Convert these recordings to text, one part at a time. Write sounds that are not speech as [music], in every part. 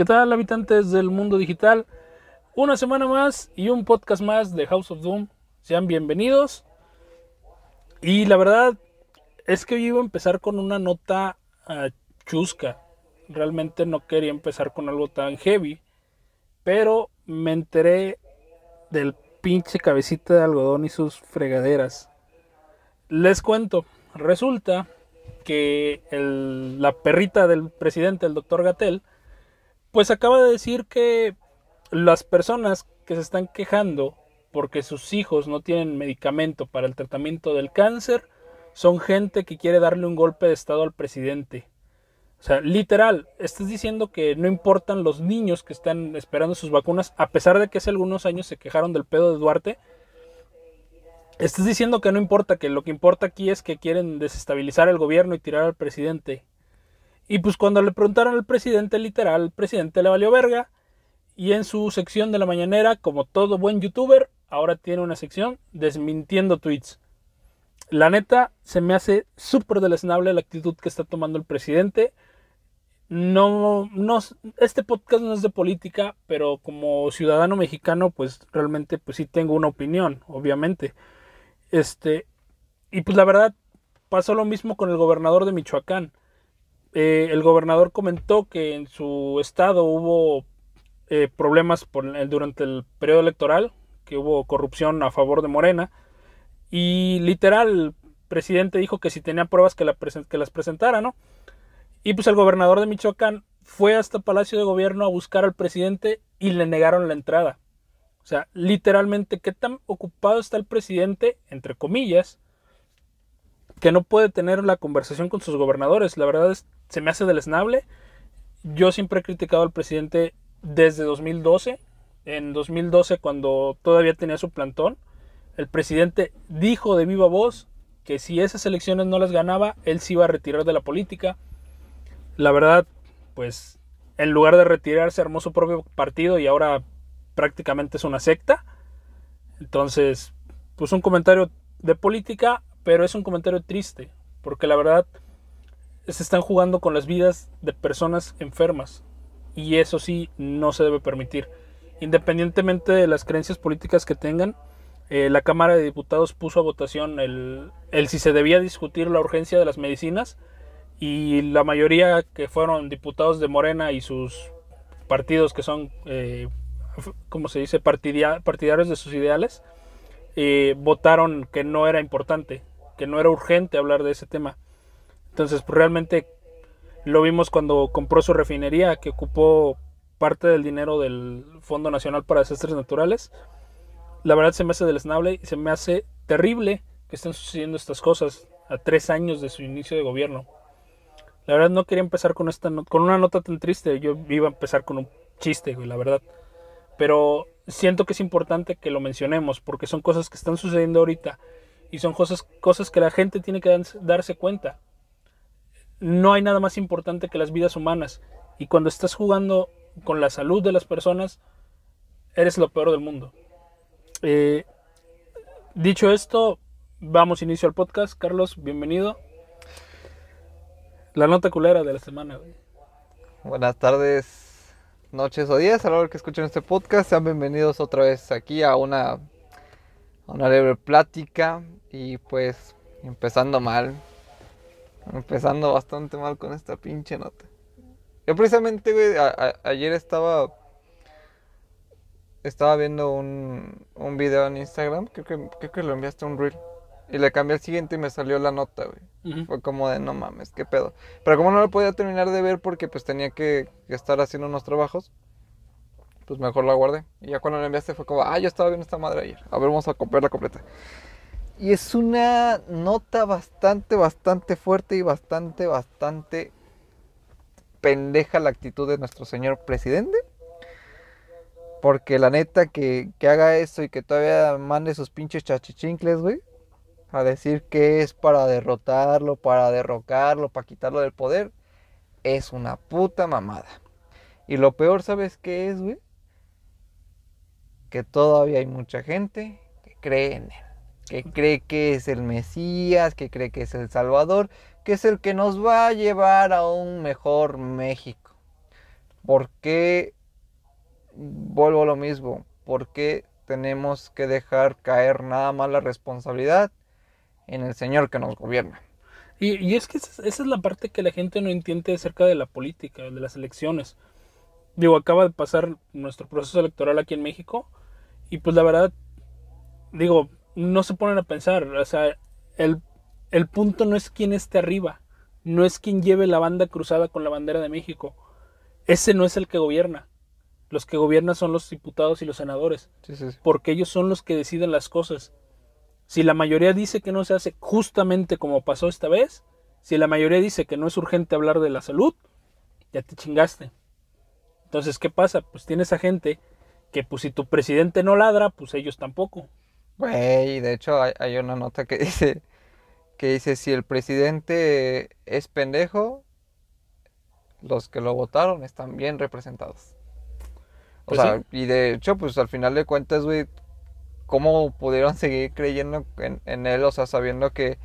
¿Qué tal habitantes del mundo digital? Una semana más y un podcast más de House of Doom. Sean bienvenidos. Y la verdad es que iba a empezar con una nota ah, chusca. Realmente no quería empezar con algo tan heavy. Pero me enteré del pinche cabecita de algodón y sus fregaderas. Les cuento, resulta que la perrita del presidente, el doctor Gatel, pues acaba de decir que las personas que se están quejando porque sus hijos no tienen medicamento para el tratamiento del cáncer son gente que quiere darle un golpe de estado al presidente. O sea, literal, estás diciendo que no importan los niños que están esperando sus vacunas, a pesar de que hace algunos años se quejaron del pedo de Duarte. Estás diciendo que no importa, que lo que importa aquí es que quieren desestabilizar el gobierno y tirar al presidente. Y pues cuando le preguntaron al presidente, literal, el presidente le valió verga. Y en su sección de la mañanera, como todo buen youtuber, ahora tiene una sección desmintiendo tweets. La neta, se me hace súper deleznable la actitud que está tomando el presidente no, no, este podcast no es de política, pero como ciudadano mexicano, pues realmente, pues sí tengo una opinión, obviamente. Este, y pues la verdad, pasó lo mismo con el gobernador de Michoacán. Eh, el gobernador comentó que en su estado hubo eh, problemas durante el periodo electoral, que hubo corrupción a favor de Morena. Y literal, el presidente dijo que si tenía pruebas que, que las presentara, ¿no? Y pues el gobernador de Michoacán fue hasta Palacio de Gobierno a buscar al presidente y le negaron la entrada. O sea, literalmente, qué tan ocupado está el presidente, entre comillas, que no puede tener la conversación con sus gobernadores. La verdad es, se me hace deleznable. Yo siempre he criticado al presidente desde 2012. En 2012, cuando todavía tenía su plantón, el presidente dijo de viva voz que si esas elecciones no las ganaba, él se iba a retirar de la política la verdad, pues en lugar de retirarse armó su propio partido y ahora prácticamente es una secta. Entonces, pues un comentario de política, pero es un comentario triste, porque la verdad se están jugando con las vidas de personas enfermas y eso sí no se debe permitir. Independientemente de las creencias políticas que tengan, eh, la Cámara de Diputados puso a votación el, si se debía discutir la urgencia de las medicinas y la mayoría que fueron diputados de Morena y sus partidos que son, eh, como se dice?, partidarios de sus ideales, eh, votaron que no era importante, que no era urgente hablar de ese tema. Entonces, pues, realmente lo vimos cuando compró su refinería, que ocupó parte del dinero del Fondo Nacional para Desastres Naturales. La verdad se me hace deleznable y se me hace terrible que estén sucediendo estas cosas a tres años de su inicio de gobierno. La verdad no quería empezar con esta con una nota tan triste. Yo iba a empezar con un chiste, la verdad. Pero siento que es importante que lo mencionemos porque son cosas que están sucediendo ahorita y son cosas, cosas que la gente tiene que darse cuenta. No hay nada más importante que las vidas humanas y cuando estás jugando con la salud de las personas, eres lo peor del mundo. Eh, dicho esto, vamos inicio al podcast. Carlos, bienvenido. La nota culera de la semana. Buenas tardes, noches o días a la que escuchen este podcast. Sean bienvenidos otra vez aquí a una, una leve plática. Y pues, empezando mal. Empezando bastante mal con esta pinche nota. Yo precisamente, güey, ayer estaba. Estaba viendo un, un video en Instagram. Creo que, creo que lo enviaste un reel. Y le cambié al siguiente y me salió la nota, güey. Fue como de, no mames, qué pedo. Pero como no lo podía terminar de ver porque pues tenía que, estar haciendo unos trabajos, pues mejor la guardé. Y ya cuando la enviaste fue como, ah, yo estaba viendo esta madre ayer. A ver, vamos a la completa. Y es una nota bastante, bastante fuerte y bastante, bastante pendeja la actitud de nuestro señor presidente. Porque la neta que, que haga eso y que todavía mande sus pinches chachichincles, güey a decir que es para derrotarlo, para derrocarlo, para quitarlo del poder, es una puta mamada. Y lo peor, ¿sabes qué es, güey? Que todavía hay mucha gente que cree en él, que cree que es el Mesías, que cree que es el Salvador, que es el que nos va a llevar a un mejor México. ¿Por qué vuelvo a lo mismo? ¿Por qué tenemos que dejar caer nada más la responsabilidad en el Señor que nos gobierna? Y, es que esa, es la parte que la gente no entiende acerca de la política, de las elecciones. Digo, acaba de pasar nuestro proceso electoral aquí en México y pues la verdad, digo, no se ponen a pensar, o sea, el, el punto no es quién esté arriba, no es quien lleve la banda cruzada con la bandera de México. Ese no es el que gobierna. Los que gobiernan son los diputados y los senadores. Porque ellos son los que deciden las cosas. Si la mayoría dice que no se hace justamente como pasó esta vez, si la mayoría dice que no es urgente hablar de la salud, ya te chingaste. Entonces, ¿qué pasa? Pues tienes a gente que pues si tu presidente no ladra, pues ellos tampoco. Güey, de hecho hay, hay una nota que [laughs] dice que dice si el presidente es pendejo, los que lo votaron están bien representados. O pues sea, y de hecho, pues al final de cuentas, güey, ¿cómo pudieron seguir creyendo en, él? O sea, sabiendo que,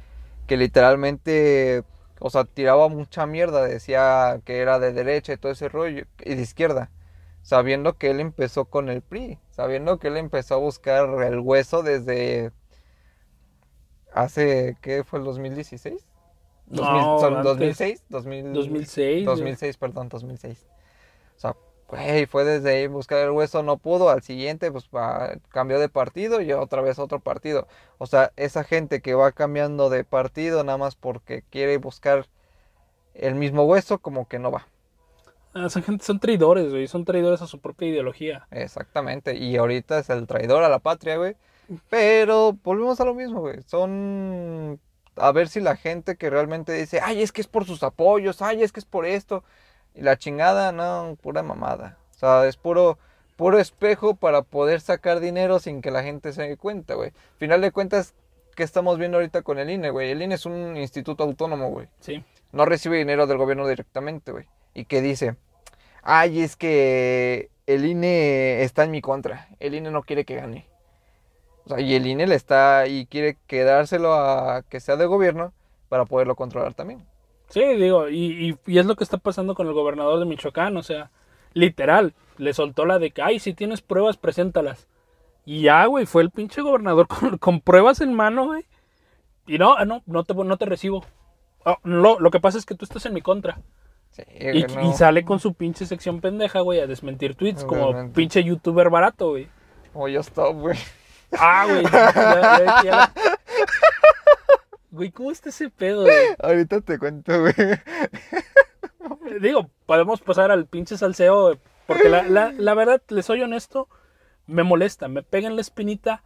que literalmente, o sea, tiraba mucha mierda, decía que era de derecha y todo ese rollo, y de izquierda sabiendo que él empezó con el PRI, sabiendo que él empezó a buscar el hueso desde hace, ¿qué fue el 2016? No, 2006, 2006, 2006, perdón, 2006. O sea, güey, fue desde ahí buscar el hueso, no pudo, al siguiente pues cambió de partido y otra vez otro partido. O sea, esa gente que va cambiando de partido nada más porque quiere buscar el mismo hueso, como que no va. Ah, esa gente son traidores, güey, son traidores a su propia ideología. Exactamente, y ahorita es el traidor a la patria, güey. Pero volvemos a lo mismo, güey. Son a ver si la gente que realmente dice, ay, es que es por sus apoyos, ay, es que es por esto. Y la chingada, no, pura mamada. O sea, es puro, puro espejo para poder sacar dinero sin que la gente se dé cuenta, güey. Final de cuentas, ¿qué estamos viendo ahorita con el INE, güey? El INE es un instituto autónomo, güey. Sí. No recibe dinero del gobierno directamente, güey. Y que dice, ay, es que el INE está en mi contra. El INE no quiere que gane. O sea, y el INE le está y quiere quedárselo a que sea de gobierno para poderlo controlar también. Sí, digo, y, y, es lo que está pasando con el gobernador de Michoacán, o sea, literal, le soltó la de que, ay, si tienes pruebas, preséntalas. Y ya, güey, fue el pinche gobernador [laughs] con, pruebas en mano, güey. Y no, no, no te, no te recibo. Oh, lo, lo que pasa es que tú estás en mi contra. Sí, y, y, sale con su pinche sección pendeja, güey, a desmentir tweets como pinche youtuber barato, güey. Como yo stop, güey. Ah, güey. Güey, ¿cómo está ese pedo, güey? Ahorita te cuento, güey. Digo, podemos pasar al pinche salseo, porque la, la, la verdad, les soy honesto, me molesta, me pega en la espinita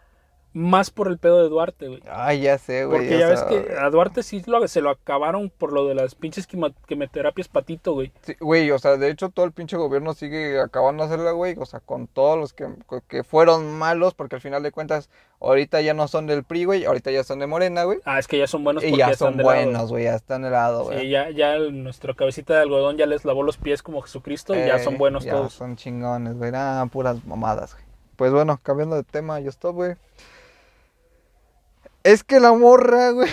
más por el pedo de Duarte, güey. Ay, ya sé, güey. Porque ya, ves que a Duarte sí lo, se lo acabaron por lo de las pinches quimioterapias patito, güey. Sí, güey, o sea, de hecho todo el pinche gobierno sigue acabando de hacerla, güey. O sea, con todos los que, que fueron malos, porque al final de cuentas, ahorita ya no son del PRI, güey. Ahorita ya son de Morena, güey. Ah, es que ya son buenos porque y ya, son buenos, güey. Ya están de lado, güey. Sí, ya, ya nuestra cabecita de algodón ya les lavó los pies como Jesucristo y ya son buenos ya todos. son chingones, güey. Ah, puras mamadas, güey. Pues bueno, cambiando de tema, yo estoy, güey. Es que la morra, güey.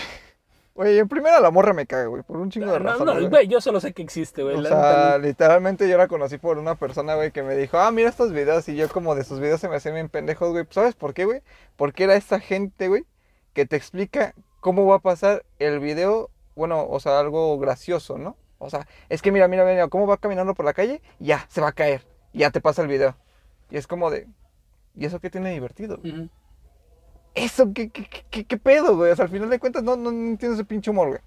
Güey, en primera la morra me caga, güey, por un chingo de no, No, güey, yo solo sé que existe, güey. O sea, literalmente yo la conocí por una persona, güey, que me dijo, ah, mira estos videos. Y yo como de sus videos se me hacían bien pendejos, güey. ¿Sabes por qué, güey? Porque era esta gente, güey, que te explica cómo va a pasar el video, bueno, o sea, algo gracioso, ¿no? O sea, es que mira, mira, mira, cómo va caminando por la calle, ya, se va a caer. Ya te pasa el video. Y es como de, ¿y eso qué tiene divertido? Eso, ¿qué, qué, qué, pedo, güey? O sea, al final de cuentas no, no, entiendo ese pinche humor, güey.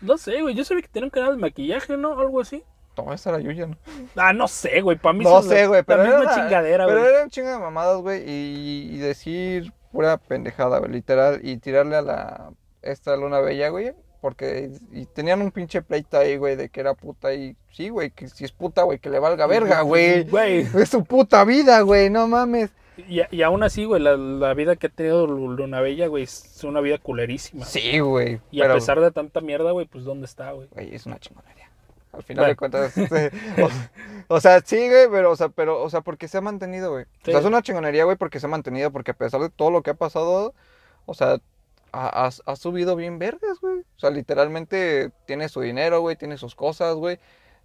No sé, güey. Yo sabía que tenía un canal de maquillaje, ¿no? Algo así. No, esa era Yuya, ¿no? Ah, no sé, güey. Para mí No sé, güey. Pero era una chingadera, güey. Pero era un chingo de mamadas, güey. Y, y, decir pura pendejada, güey. Literal. Y tirarle a la. Esta luna bella, güey. Porque y tenían un pinche pleito ahí, güey, de que era puta. Y sí, güey, que si es puta, güey, que le valga verga, güey. Güey. Es su puta vida, güey, no mames. Y, y aún así, güey, la, la, vida que ha tenido Luna Bella, güey, es una vida culerísima. Sí, güey. Y a pesar de tanta mierda, güey, pues ¿dónde está, güey? Güey, es una chingonería. Al final de cuentas, este, o, sea, sí, güey, pero, o sea, pero, o sea, porque se ha mantenido, güey. O sea, es una chingonería, güey, porque se ha mantenido, porque a pesar de todo lo que ha pasado, o sea, ha, ha subido bien vergas, güey. O sea, literalmente tiene su dinero, güey, tiene sus cosas, güey.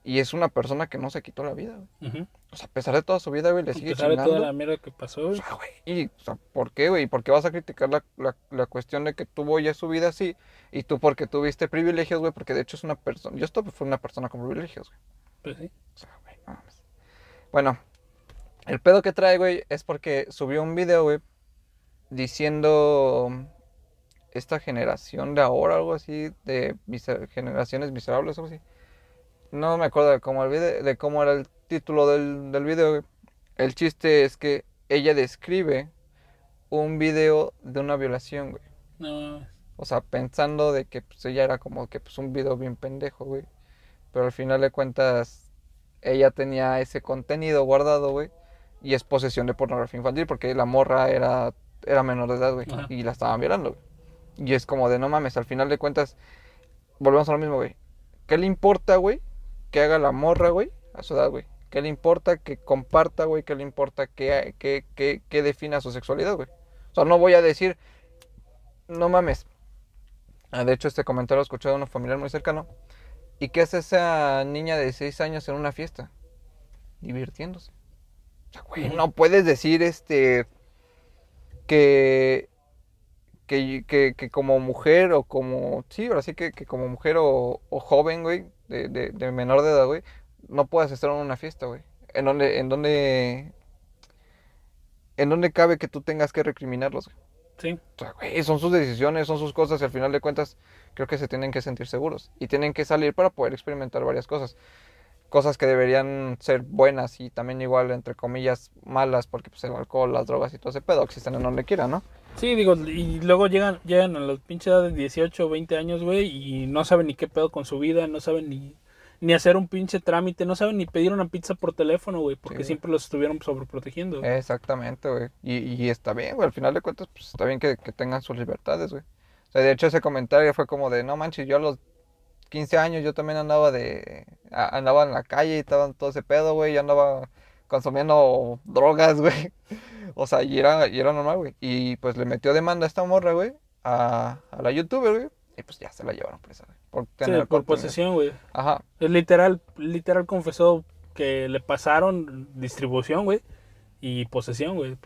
Y es una persona que no se quitó la vida, güey. O sea, a pesar de toda su vida, güey, le sigue chingando. A pesar de toda la mierda que pasó, güey. O sea, güey. Y, o sea, ¿por qué, güey? ¿Por qué vas a criticar la, la, la, cuestión de que tuvo ya su vida así? Y tú porque tuviste privilegios, güey, porque de hecho es una persona... Yo esto fue una persona con privilegios, güey. Pues sí. O sea, güey, no Bueno, el pedo que trae, güey, es porque subió un video, güey, diciendo esta generación de ahora, algo así, de generaciones miserables, algo así no me acuerdo de cómo, el de cómo era el título del, del video. El chiste es que ella describe un video de una violación, güey. No. O sea, pensando de que pues, ella era como que pues, un video bien pendejo, güey. Pero al final de cuentas, ella tenía ese contenido guardado, güey. Y es posesión de pornografía infantil porque la morra era, era menor de edad, güey. Y la estaban violando, güey. Y es como de no mames, al final de cuentas, volvemos a lo mismo, güey. ¿Qué le importa, güey? Que haga la morra, güey, a su edad, güey. ¿Qué le importa que comparta, güey? ¿Qué le importa que, que, que, que defina su sexualidad, güey? O sea, no voy a decir, no mames. Ah, de hecho, este comentario lo escuché de un familiar muy cercano. ¿Y qué hace esa niña de 6 años en una fiesta? Divirtiéndose. O sea, güey, no puedes decir este que que, que, que, como mujer o como, sí, ahora sí que, que como mujer o, o joven, güey, de, de, de, menor de edad, güey, no puedes estar en una fiesta, güey. En donde, en donde, en donde cabe que tú tengas que recriminarlos, güey. Sí. O sea, güey, son sus decisiones, son sus cosas y al final de cuentas creo que se tienen que sentir seguros y tienen que salir para poder experimentar varias cosas. Cosas que deberían ser buenas y también igual, entre comillas, malas, porque pues el alcohol, las drogas y todo ese pedo existen en donde quiera, ¿no? Sí, digo, y luego llegan, llegan a los pinches edad de 18 o 20 años, güey, y no saben ni qué pedo con su vida, no saben ni, ni hacer un pinche trámite, no saben ni pedir una pizza por teléfono, güey, porque siempre los estuvieron sobreprotegiendo. Exactamente, güey. Y, y está bien, güey, al final de cuentas, pues está bien que, que tengan sus libertades, güey. O sea, de hecho ese comentario fue como de, no manches, yo a los 15 años yo también andaba de, andaba en la calle y estaba todo ese pedo, güey, yo andaba consumiendo drogas, [laughs] güey. O sea, y era, y era normal, güey. Y pues le metió demanda a esta morra, güey, a, a la youtuber, güey. Y pues ya se la llevaron presa, güey. Por tener sí, por posesión, güey. Ajá. Es literal, literal confesó que le pasaron distribución, güey. Y posesión, güey.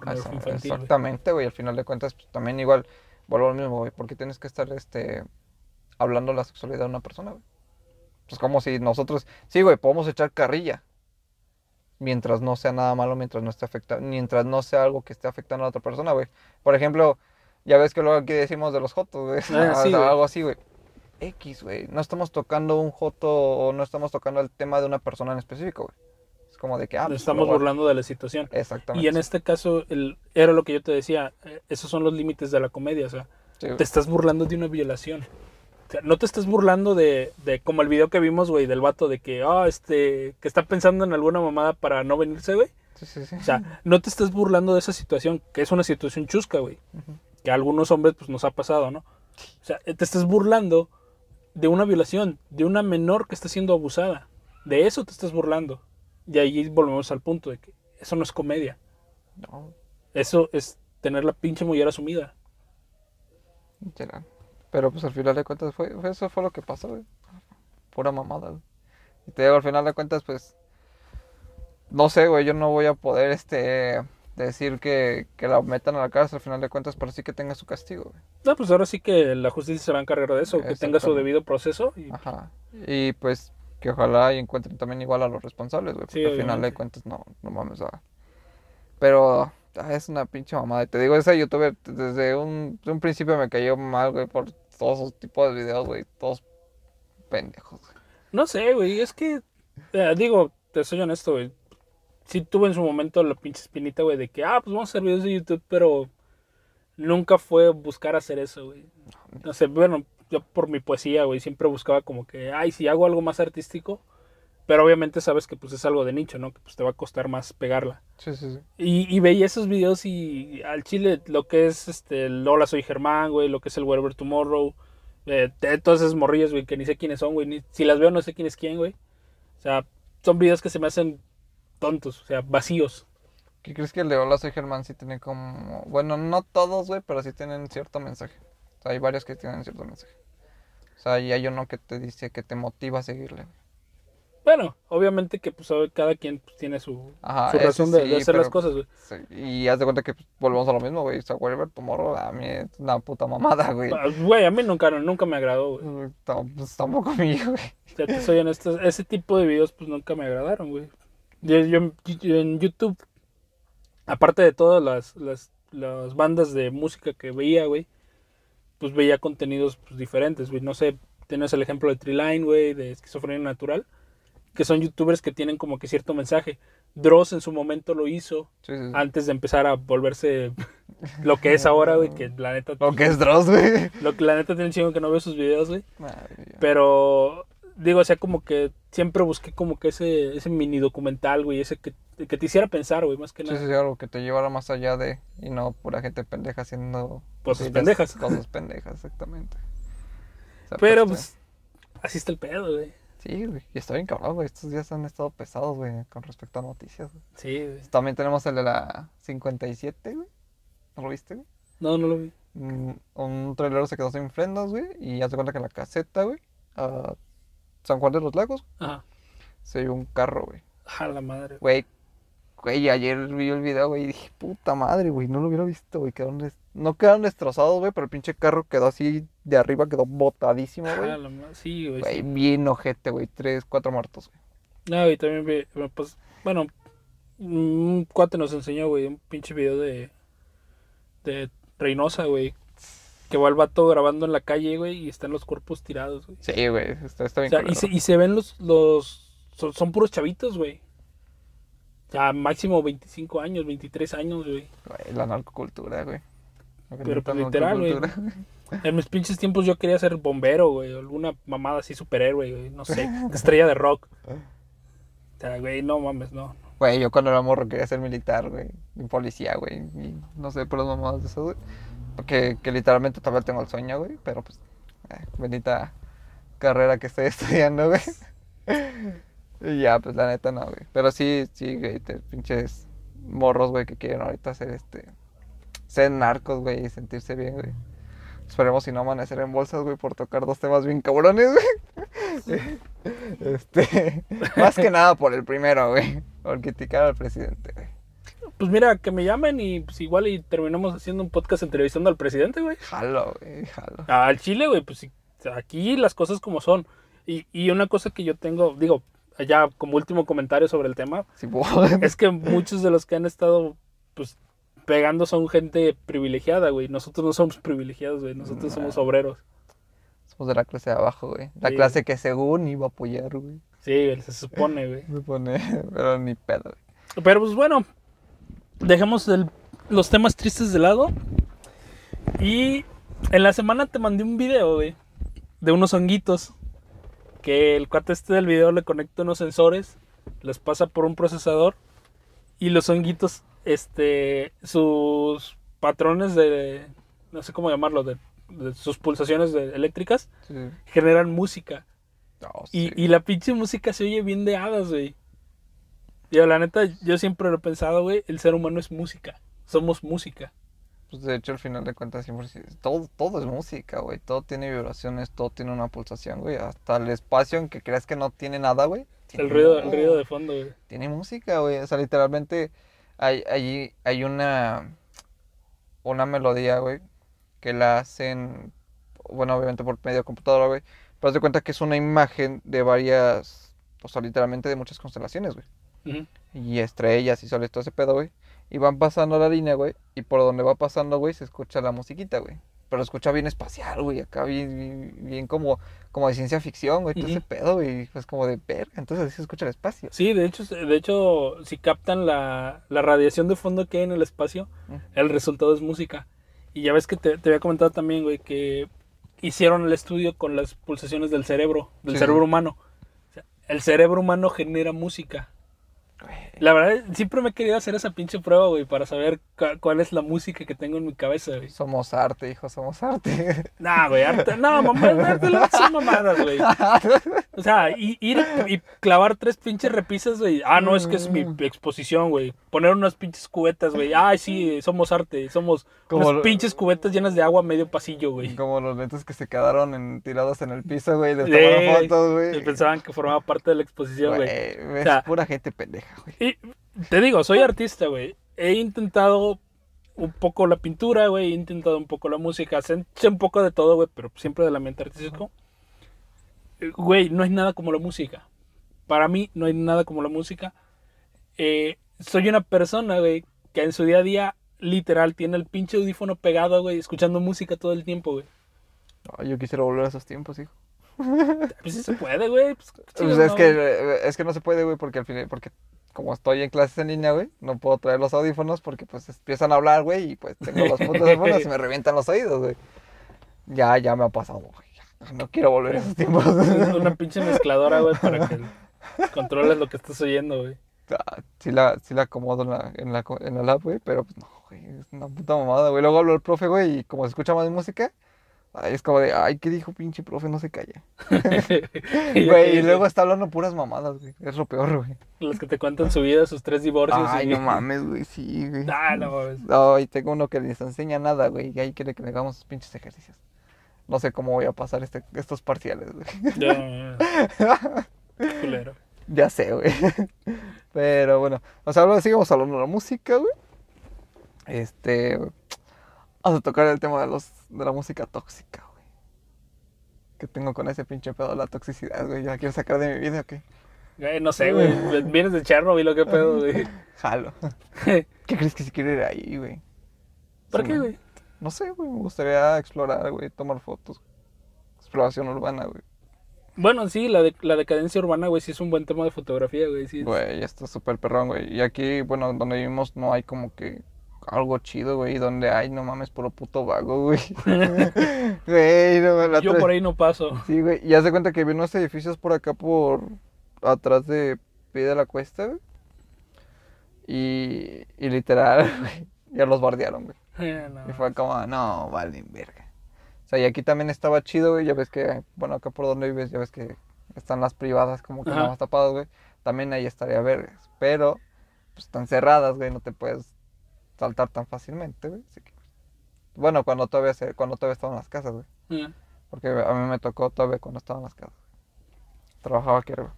Exactamente, güey. Al final de cuentas, pues, también igual, vuelvo al mismo, güey. ¿Por qué tienes que estar, este, hablando la sexualidad de una persona, güey? Pues como si nosotros, sí, güey, podemos echar carrilla mientras no sea nada malo, mientras no esté afectando, mientras no sea algo que esté afectando a otra persona, güey. Por ejemplo, ya ves que luego aquí decimos de los jotos, güey. [laughs] Ah, [laughs] algo así, güey. X, güey. No estamos tocando un joto o no estamos tocando el tema de una persona en específico, güey. Es como de que, ah, pues, estamos burlando de la situación. Exactamente. Y en este caso, el, era lo que yo te decía, eh, esos son los límites de la comedia, o sea, te estás burlando de una violación no te estés burlando de, de como el video que vimos, güey, del vato de que, ah, este, que está pensando en alguna mamada para no venirse, güey. Sí, sí, sí. O sea, no te estés burlando de esa situación, que es una situación chusca, güey. Que a algunos hombres, pues, nos ha pasado, ¿no? O sea, te estás burlando de una violación, de una menor que está siendo abusada. De eso te estás burlando. Y ahí volvemos al punto de que eso no es comedia. No. Eso es tener la pinche mujer asumida. Literal. Pero pues al final de cuentas fue, eso fue lo que pasó, güey. Pura mamada, güey. Y te digo, al final de cuentas, pues. No sé, güey, yo no voy a poder este decir que, que la metan a la cárcel al final de cuentas, pero sí que tenga su castigo, güey. No, pues ahora sí que la justicia se va a encargar de eso, que tenga su debido proceso. Y... Ajá. Y pues que ojalá y encuentren también igual a los responsables, güey. Porque al final de cuentas no, no mames, a... Pero ah, es una pinche mamada. Te digo, esa youtuber desde un, un principio me cayó mal, güey, por todos esos tipos de videos, güey, todos pendejos. No sé, güey, es que, eh, digo, te soy honesto, güey. Sí tuve en su momento la pinche espinita, güey, de que, ah, pues vamos a hacer videos de YouTube, pero nunca fue buscar hacer eso, güey. No sé, bueno, yo por mi poesía, güey, siempre buscaba como que, ay, si hago algo más artístico, pero obviamente sabes que pues es algo de nicho, ¿no? Que pues te va a costar más pegarla. Sí, sí, sí. Y, y veía esos videos y al chile lo que es este el Hola soy Germán, güey, lo que es el Wherever Tomorrow, eh, todas esas morrillas, güey, que ni sé quiénes son, güey, ni, si las veo no sé quién es quién, güey. O sea, son videos que se me hacen tontos, o sea, vacíos. ¿Qué crees que el de Hola soy Germán sí tiene como, bueno, no todos, güey, pero sí tienen cierto mensaje. O sea, hay varios que tienen cierto mensaje. O sea, y hay uno que te dice que te motiva a seguirle. Bueno, obviamente que pues cada quien pues, tiene su, Ajá, su razón de, sí, de hacer las cosas, güey. Sí, y haz de cuenta que pues, volvemos a lo mismo, güey. O sea, Whatever Tomorrow a mí es una puta mamada, güey. Ah, Güey, a mí nunca, nunca me agradó, güey. Mm, Pues tampoco a mí, güey. Ya te soy honesto, ese tipo de videos pues nunca me agradaron, güey. Yo, yo en- yo en YouTube, aparte de todas las, las, las bandas de música que veía, güey, pues veía contenidos pues, diferentes, güey. No sé, tienes el ejemplo de Treeline, güey, de Esquizofrenia Natural, que son youtubers que tienen como que cierto mensaje. Dross en su momento lo hizo Sí, sí, sí. antes de empezar a volverse lo que es ahora, güey, que la neta... Lo que es Dross, güey. Lo que la neta tiene chingo que no veo sus videos, güey. Pero, digo, o sea, como que siempre busqué como que ese, ese mini documental, güey, ese que, que te hiciera pensar, güey, más que nada. sí, sí, algo que te llevara más allá de. Y no pura gente pendeja haciendo. Cosas pendejas. Cosas pendejas, exactamente. O sea, Pero, pues, pues, así está el pedo, güey. Sí, güey. Y está bien cabrón, güey. Estos días han estado pesados, güey, con respecto a noticias, güey. Sí, güey. También tenemos el de la 57, güey. ¿No lo viste, güey? No, no lo vi. Mm, Un trailero se quedó sin frenos, güey. Y haz de cuenta que en la caseta, güey. A San Juan de los Lagos, Ajá. se vio un carro, güey. A la madre. Güey, güey, ayer vi el video, güey, y dije, puta madre, güey, no lo hubiera visto, güey. Quedaron No quedaron destrozados, güey, pero el pinche carro quedó así de arriba, quedó botadísimo, güey. Sí, güey. Güey, sí. bien ojete, güey. Tres, cuatro muertos, güey. No, y también vi, pues, bueno, un cuate nos enseñó, güey, un pinche video de, de Reynosa, güey. Que va el vato grabando en la calle, güey, y están los cuerpos tirados, güey. Sí, güey, está, está O bien sea, y se, y se ven los, los son, son puros chavitos, güey. Ya máximo 25 años, 23 años, güey. Güey, la narcocultura, güey. Pero, pues, literal, güey. [laughs] En mis pinches tiempos yo quería ser bombero, güey. Alguna mamada así superhéroe, güey. No sé. [laughs] Estrella de rock. O sea, güey, no mames, no. Güey, yo cuando era morro quería ser militar, güey. Y policía, güey. Y no sé, por las mamadas de eso, güey. Porque que literalmente todavía tengo el sueño, güey. Pero pues, eh, bendita carrera que estoy [laughs] estudiando, güey. Y ya, pues la neta no, güey. Pero sí, sí, güey, te pinches morros, güey, que quieren ahorita hacer este. Ser narcos, güey, y sentirse bien, güey. Esperemos si no amanecer en bolsas, güey, por tocar dos temas bien cabrones, güey. [laughs] Este. Más que nada por el primero, güey. Por criticar al presidente, güey. Pues mira, que me llamen y pues igual y terminamos haciendo un podcast entrevistando al presidente, güey. Jalo, güey, jalo. Al Chile, güey, pues aquí las cosas como son. Y, y una cosa que yo tengo, digo, ya como último comentario sobre el tema, Sí, es que muchos de los que han estado, pues, pegando son gente privilegiada, güey. Nosotros no somos privilegiados, güey. Nosotros somos obreros. Somos de la clase de abajo, güey. La Sí. clase que según iba a apoyar, güey. Sí, güey, se supone, güey. Se pone, [laughs] pero ni pedo, güey. Pero pues bueno, dejemos el- los temas tristes de lado. Y en la semana te mandé un video, güey, de unos honguitos. Que el cuate este del video le conecta unos sensores, les pasa por un procesador. Y los honguitos, este, sus patrones de, no sé cómo llamarlo, de, de sus pulsaciones de- eléctricas, Sí. generan música. No, Y, y la pinche música se oye bien de hadas, güey. Yo, la neta, yo siempre lo he pensado, güey, el ser humano es música. Somos música. Pues de hecho, al final de cuentas, siempre todo, todo es música, güey. Todo tiene vibraciones, todo tiene una pulsación, güey. Hasta el espacio en que creas que no tiene nada, güey. El ruido, el ruido de fondo, güey. Tiene música, güey. O sea, literalmente hay, hay, hay una, una melodía, güey, que la hacen, bueno, obviamente por medio de computadora, güey. Pero haz de cuenta que es una imagen de varias, o sea, literalmente de muchas constelaciones, güey. Y estrellas y soles, todo ese pedo, güey. Y van pasando la línea, güey. Y por donde va pasando, güey, se escucha la musiquita, güey. Pero escucha bien espacial, güey. Acá bien, bien, bien como, como de ciencia ficción, güey. Todo ese pedo, güey. Pues como de verga. Entonces así se escucha el espacio. Sí, de hecho, de hecho, si captan la, la radiación de fondo que hay en el espacio, el resultado es música. Y ya ves que te, te había comentado también, güey, que hicieron el estudio con las pulsaciones del cerebro, del Sí, cerebro humano. O sea, el cerebro humano genera música. La verdad, siempre me he querido hacer esa pinche prueba, güey, para saber cuál es la música que tengo en mi cabeza, güey. Somos arte, hijo, somos arte. [laughs] Nah, güey, arte. No, mamá, arte no son mamadas, güey. [laughs] O sea, ir y clavar tres pinches repisas, güey. Ah, no, es que es mi mm. exposición, güey. Poner unas pinches cubetas, güey. Ay, sí, somos arte. Somos Como unas pinches cubetas llenas de agua medio pasillo, güey. Como los lentes que se quedaron en, tirados en el piso, güey. Les tomaron fotos, güey. Y pensaban que formaba parte de la exposición, güey. Es pura gente pendeja, güey te digo, soy artista, güey. He intentado un poco la pintura, güey. He intentado un poco la música. Sé, un poco de todo, güey, pero siempre de la mente artístico. Güey, no hay nada como la música. Para mí no hay nada como la música. Eh, soy una persona, güey, que en su día a día, literal, tiene el pinche audífono pegado, güey, escuchando música todo el tiempo, güey. yo quisiera volver a esos tiempos, hijo. Pues sí se puede, güey. Pues, pues es, que, es que no se puede, güey, porque al final, porque como estoy en clases en línea, güey, no puedo traer los audífonos porque pues empiezan a hablar, güey, y pues tengo los puntos de fondo y me revientan los oídos, güey. Ya, ya me ha pasado, güey. No quiero volver a esos tiempos. [laughs] Una pinche mezcladora, güey, para que controles lo que estás oyendo, güey. Ah, sí la, sí la acomodo en la, en la, en la lab, güey, pero pues no, güey, es una puta mamada, güey. Luego hablo el profe, güey, y como se escucha más música, es como de, ay, ¿qué dijo pinche profe? No se calla. [laughs] [laughs] güey, y luego está hablando puras mamadas, güey. Es lo peor, güey. Los que te cuentan su vida, sus tres divorcios. Ay, no [laughs] mames, güey, sí, güey. Ah, no mames. No, y tengo uno que les enseña nada, güey, y ahí quiere que le hagamos sus pinches ejercicios. No sé cómo voy a pasar este, estos parciales, güey. Ya, Culero. Ya sé, güey. Pero bueno, o sea, ahora sigamos hablando de la música, güey. Este, Vamos a tocar el tema de los de la música tóxica, güey. Que tengo con ese pinche pedo de la toxicidad, güey. ¿Ya quiero sacar de mi vida o qué? no sé, güey. [laughs] Vienes de Chernobyl o qué pedo, güey. [laughs] Jalo. [laughs] ¿Qué crees que si quiero ir ahí, güey? ¿Para qué, güey? No sé, güey. Me gustaría explorar, güey. Tomar fotos. Exploración urbana, güey. Bueno, sí, la, de, la decadencia urbana, güey, sí es un buen tema de fotografía, güey. Sí. Güey, está súper perrón, güey. Y aquí, bueno, donde vivimos no hay como que algo chido, güey, donde hay, no mames, puro puto vago, güey. [laughs] [laughs] güey, no, Yo por ahí no paso. Sí, güey, y haz de cuenta que vi unos edificios por acá, por atrás de Pie de la Cuesta, güey. Y, y literal, [laughs] güey, ya los bardearon, güey. Y fue como, no, vale, verga. O sea, y aquí también estaba chido, güey, ya ves que, bueno, acá por donde vives, ya ves que están las privadas como que nada más tapadas, güey. También ahí estaría vergas, pero pues están cerradas, güey, no te puedes saltar tan fácilmente, güey. bueno, cuando todavía, se, cuando todavía estaba en las casas, güey. Mm. Porque a mí me tocó todavía cuando estaba en las casas. Trabajaba aquí arriba.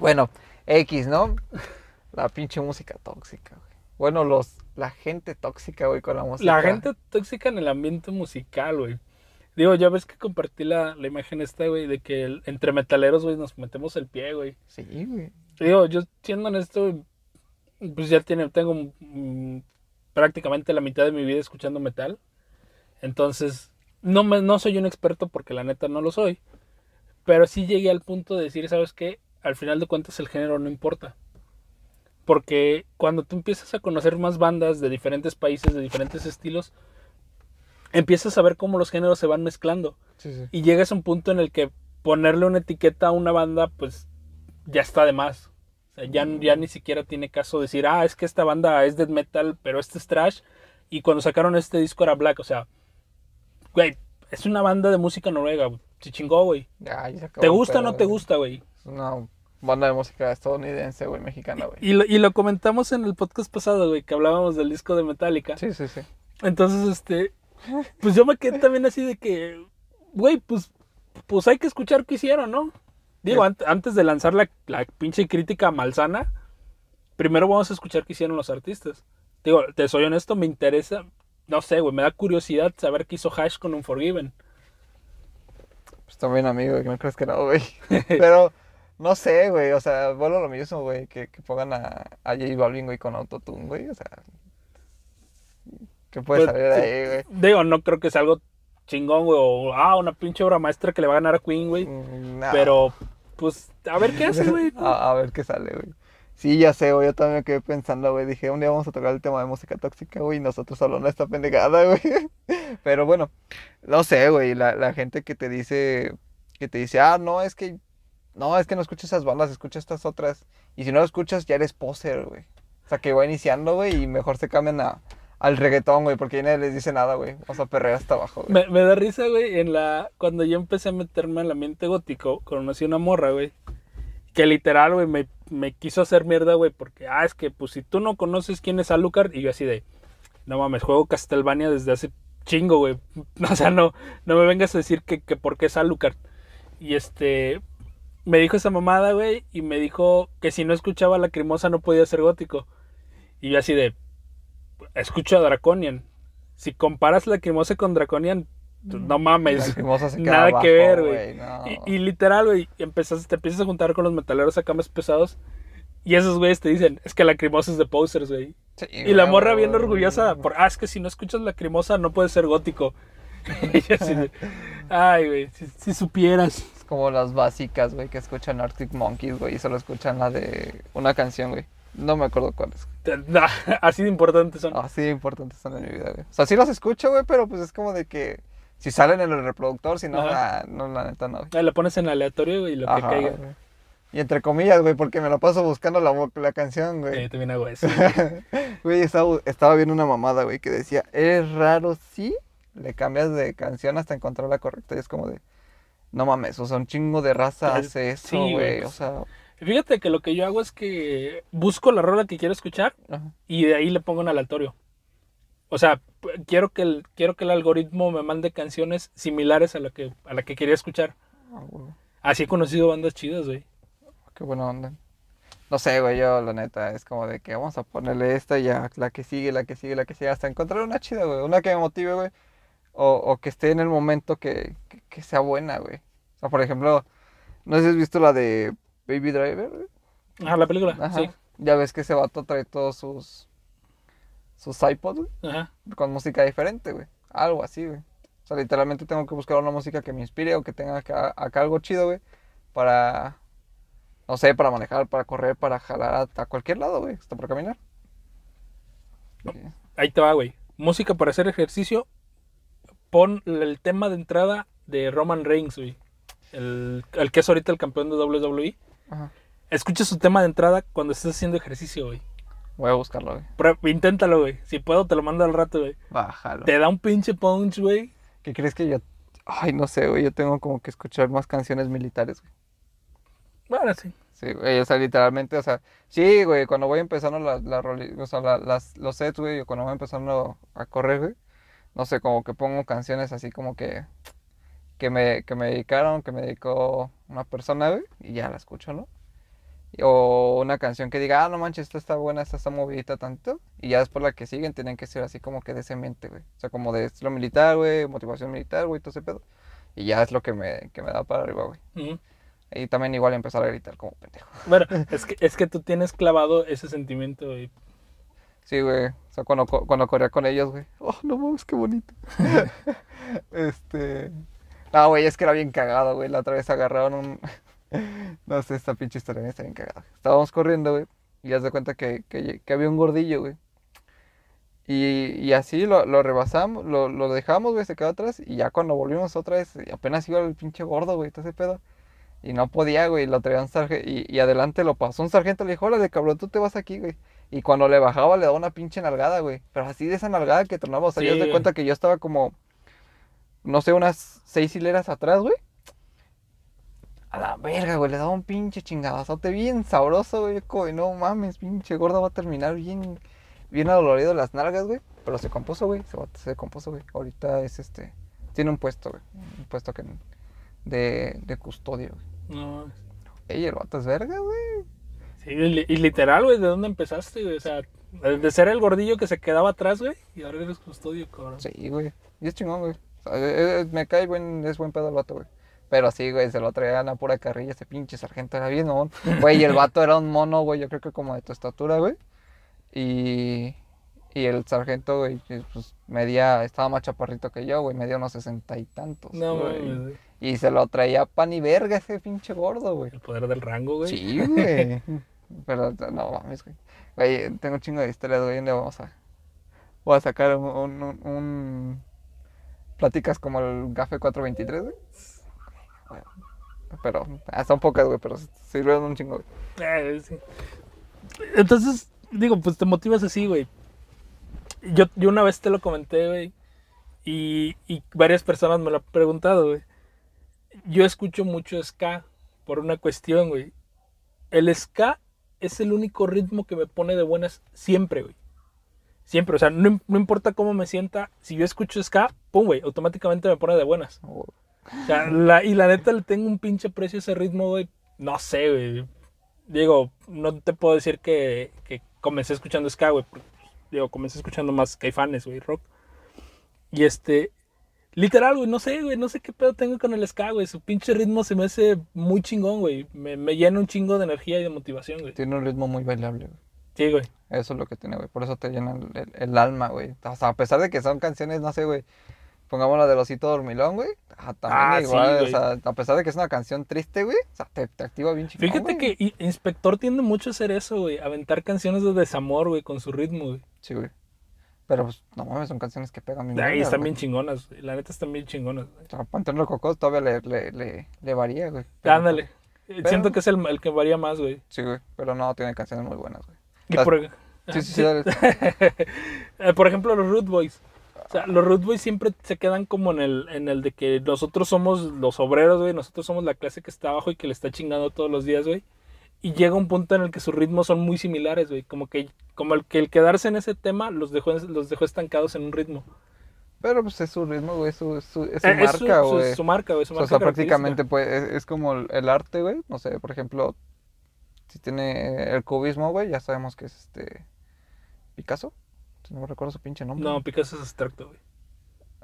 Bueno, X, ¿no? [laughs] La pinche música tóxica, güey. Bueno, los, la gente tóxica, güey, con la música. La gente tóxica en el ambiente musical, güey. Digo, ya ves que compartí la, la imagen esta, güey, de que entre metaleros, güey, nos metemos el pie, güey. Sí, güey. Digo, yo siendo esto, pues ya tiene, tengo prácticamente la mitad de mi vida escuchando metal. Entonces, no, me, no soy un experto porque la neta no lo soy. Pero sí llegué al punto de decir, ¿sabes qué? Al final de cuentas el género no importa. Porque cuando tú empiezas a conocer más bandas de diferentes países, de diferentes estilos, empiezas a ver cómo los géneros se van mezclando. Y llegas a un punto en el que ponerle una etiqueta a una banda, pues ya está de más ya, ya ni siquiera tiene caso decir, ah, es que esta banda es death metal, pero este es trash. Y cuando sacaron este disco era black, o sea, güey, es una banda de música noruega, se chingó, güey. ¿Te gusta o no te gusta, güey? Es una banda de música estadounidense, güey, mexicana, güey. Y lo, y lo comentamos en el podcast pasado, güey, que hablábamos del disco de Metallica. Sí, sí, sí. Entonces, este, pues yo me quedé también así de que, güey, pues, pues hay que escuchar qué hicieron, ¿no? Digo, antes de lanzar la, pinche crítica malsana, primero vamos a escuchar qué hicieron los artistas. Digo, te soy honesto, me interesa, no sé, güey, me da curiosidad saber qué hizo Hash con Unforgiven. Pues también, amigo, que me crees que no, güey. [laughs] Pero, no sé, güey, o sea, vuelvo lo mismo, güey, que, pongan a, a J Balvin, güey, con Autotune, güey, o sea... ¿Qué puede pues, salir de ahí, güey? Digo, no creo que sea algo chingón, güey, o, ah, una pinche obra maestra que le va a ganar a Queen, güey. Mm, Pero pues a ver qué hace, güey. [laughs] a, ver qué sale, güey. Sí, ya sé, güey. Yo también me quedé pensando, güey. Dije, un día vamos a tocar el tema de música tóxica, güey. Y nosotros hablando de esta pendejada, [laughs] güey. Pero bueno, no sé, güey. La, la gente que te dice, que te dice, ah, no, es que no, es que no escuchas esas bandas, escucha estas otras. Y si no lo escuchas, ya eres poser, güey. O sea, que va iniciando, güey, y mejor se cambian a, al reggaetón, güey, porque nadie les dice nada, güey. O sea, perrear hasta abajo, güey. Me, me, da risa, güey, en la... Cuando yo empecé a meterme en el ambiente gótico, conocí una morra, güey. Que literal, güey, me, me, quiso hacer mierda, güey, porque, ah, es que, pues, si tú no conoces quién es Alucard, y yo así de, no mames, juego Castlevania desde hace chingo, güey. [laughs] O sea, no, no me vengas a decir que, que por qué es Alucard. Y este, me dijo esa mamada, güey, y me dijo que si no escuchaba Lacrimosa no podía ser gótico. Y yo así de, escucho a Draconian. Si comparas Lacrimosa con Draconian, pues, no mames. nada que ver, güey. Y, literal, güey, te empiezas a juntar con los metaleros acá más pesados. Y esos güeyes te dicen, es que Lacrimosa es de posers, güey. y la morra bien orgullosa, por, ah, es que si no escuchas Lacrimosa no puedes ser gótico. [laughs] así ay, güey, si, supieras. Es como las básicas, güey, que escuchan Arctic Monkeys, güey, y solo escuchan la de una canción, güey. No me acuerdo cuál es. [laughs] así de importantes son. Así de importantes son en mi vida, güey. O sea, sí los escucho, güey, pero pues es como de que si salen en el reproductor, si no, ah, no, la neta no. Ahí la pones en aleatorio güey, y lo que caiga. Y entre comillas, güey, porque me lo paso buscando la, la canción, güey. Sí, también hago eso. [laughs] Güey, estaba, estaba viendo una mamada, güey, que decía, es raro, sí, le cambias de canción hasta encontrar la correcta. Y es como de, no mames, o sea, un chingo de raza hace eso, güey. o sea... Fíjate que lo que yo hago es que busco la rola que quiero escuchar y de ahí le pongo en aleatorio. O sea, quiero que el, quiero que el algoritmo me mande canciones similares a la que, a la que quería escuchar. Ah, Así he conocido bandas chidas, güey. Qué buena onda. No sé, güey, yo la neta es como de que vamos a ponerle esta y ya, la que sigue, la que sigue, la que sigue, hasta encontrar una chida, güey. Una que me motive, güey. O, o que esté en el momento que, que, sea buena, güey. O sea, por ejemplo, no sé si has visto la de Baby Driver, güey. Ah, la película, sí. Ya ves que ese vato trae todos sus sus iPods, güey. Ajá. Con música diferente, güey. Algo así, güey. O sea, literalmente tengo que buscar una música que me inspire o que tenga acá, acá algo chido, güey. Para, no sé, para manejar, para correr, para jalar a, cualquier lado, güey. Hasta para caminar. Ahí te va, güey. Música para hacer ejercicio. Pon el tema de entrada de Roman Reigns, güey. El, el que es ahorita el campeón de WWE. Ajá. Escucha su tema de entrada cuando estés haciendo ejercicio, güey. Voy a buscarlo, güey. inténtalo, güey. Si puedo, te lo mando al rato, güey. Bájalo. Te da un pinche punch, güey. ¿Qué crees que yo.? Ay, no sé, güey. Yo tengo como que escuchar más canciones militares, güey. Bueno, sí. Sí, güey. O sea, literalmente, o sea. Sí, güey. Cuando voy empezando la, la, o sea, las, los sets, güey. Cuando voy empezando a correr, güey. No sé, como que pongo canciones así como que. Que me, que me dedicaron, que me dedicó una persona, güey. Y ya la escucho, ¿no? O una canción que diga, ah, no manches, esta está buena, esta está movidita tanto. Y ya después la que siguen tienen que ser así como que de ese mente, güey. O sea, como de estilo militar, güey, motivación militar, güey, todo ese pedo. Y ya es lo que me, que me da para arriba, güey. Y también igual empezar a gritar como pendejo. [laughs] Bueno, es que, es que tú tienes clavado ese sentimiento, güey. Sí, güey. O sea, cuando, cuando corría con ellos, güey. Oh, no mames, qué bonito. [laughs] este. No, güey, es que era bien cagado, güey. La otra vez agarraron un. [laughs] no sé, esta pinche historia está bien cagada. Estábamos corriendo, güey, y haz de cuenta que, que, había un gordillo, güey. Y, y así lo, lo rebasamos, lo, lo dejamos, güey, se quedó atrás. Y ya cuando volvimos otra vez, apenas iba el pinche gordo, güey, todo ese pedo. Y no podía, güey, lo traía un sargento. Y, y, adelante lo pasó un sargento, le dijo, hola, de cabrón, tú te vas aquí, güey. Y cuando le bajaba, le daba una pinche nalgada, güey. Pero así de esa nalgada que tronaba. O sea, ya de cuenta que yo estaba como, no sé, unas seis hileras atrás, güey. A la verga, güey, le daba un pinche chingadazote bien sabroso, güey. Como, no mames, pinche gordo va a terminar bien, bien adolorido las nalgas, güey. Pero se compuso, güey, se, se compuso, güey. Ahorita es este, tiene un puesto, güey. Un puesto que, de, de custodio, güey. No. Ey, el vato es verga, güey. Sí, y literal, güey, ¿de dónde empezaste, güey? O sea, de ser el gordillo que se quedaba atrás, güey, y ahora eres custodio, cabrón. Sí, güey. Y es chingón, güey. Eh, eh, me cae buen, es buen pedo el vato, güey. Pero sí, güey, se lo traía a pura carrilla. Ese pinche sargento era bien, ¿no? [laughs] Güey, y el vato era un mono, güey, yo creo que como de tu estatura, güey. Y, y el sargento, güey, pues medía, estaba más chaparrito que yo, güey, medía unos sesenta y tantos. No, güey. Y se lo traía pan y verga ese pinche gordo, güey. El poder del rango, güey. Sí, güey. [laughs] Pero no mames, güey. Güey, tengo un chingo de historias, güey, donde vamos a. Voy a sacar un, un, un, Pláticas como el Gafe 423, güey. Pero, ah, son pocas, güey, pero sirven un chingo, güey. Eh. Entonces, digo, pues te motivas así, güey. Yo, yo una vez te lo comenté, güey. Y, y varias personas me lo han preguntado, güey. Yo escucho mucho ska por una cuestión, güey. El ska es el único ritmo que me pone de buenas siempre, güey. Siempre, o sea, no, no importa cómo me sienta, si yo escucho ska, pum, güey, automáticamente me pone de buenas. Oh, O sea, la- y la neta le tengo un pinche precio a ese ritmo, güey. No sé, güey. Digo, no te puedo decir que, que comencé escuchando ska, güey. Digo, comencé escuchando más caifanes, güey, rock. Y este, literal, güey, no sé, güey, no sé qué pedo tengo con el ska, güey. Su pinche ritmo se me hace muy chingón, güey. Me, me llena un chingo de energía y de motivación, güey. Tiene un ritmo muy bailable, güey. Sí, güey. Eso es lo que tiene, güey. Por eso te llena el, el- el alma, güey. O sea, a pesar de que son canciones, no sé, güey. Pongamos la del osito dormilón, güey. Ah, también Ah, sí, igual, o sea, a pesar de que es una canción triste, güey. O sea, te, te activa bien chingón, Fíjate güey. que Inspector tiende mucho a hacer eso, güey. Aventar canciones de desamor, güey, con su ritmo, güey. Sí, güey. Pero, pues, no mames, son canciones que pegan bien. Ahí están güey. bien chingonas, güey. La neta están bien chingonas, güey. O sea, Panteón Rococó todavía le, le, le, le varía, güey. Pero- Ándale. Siento que es el, el que varía más, güey. Sí, güey. Pero no, tiene canciones muy buenas, güey. Y Las- por, Sí, sí, sí. [laughs] Eh, por ejemplo, los Root Boys. O sea, los Root Boys siempre se quedan como en el, en el de que nosotros somos los obreros, güey. Nosotros somos la clase que está abajo y que le está chingando todos los días, güey. Y llega un punto en el que sus ritmos son muy similares, güey. Como que, como el que el quedarse en ese tema los dejó, los dejó estancados en un ritmo. Pero, pues, es su ritmo, güey. Es su, es su, es su Eh, su- marca, su- güey. Su, marca, güey. Su O sea, prácticamente pues, es, es como el arte, güey. No sé, por ejemplo, si tiene el cubismo, güey, ya sabemos que es este Picasso. No me recuerdo su pinche nombre. No, Picasso es abstracto, güey.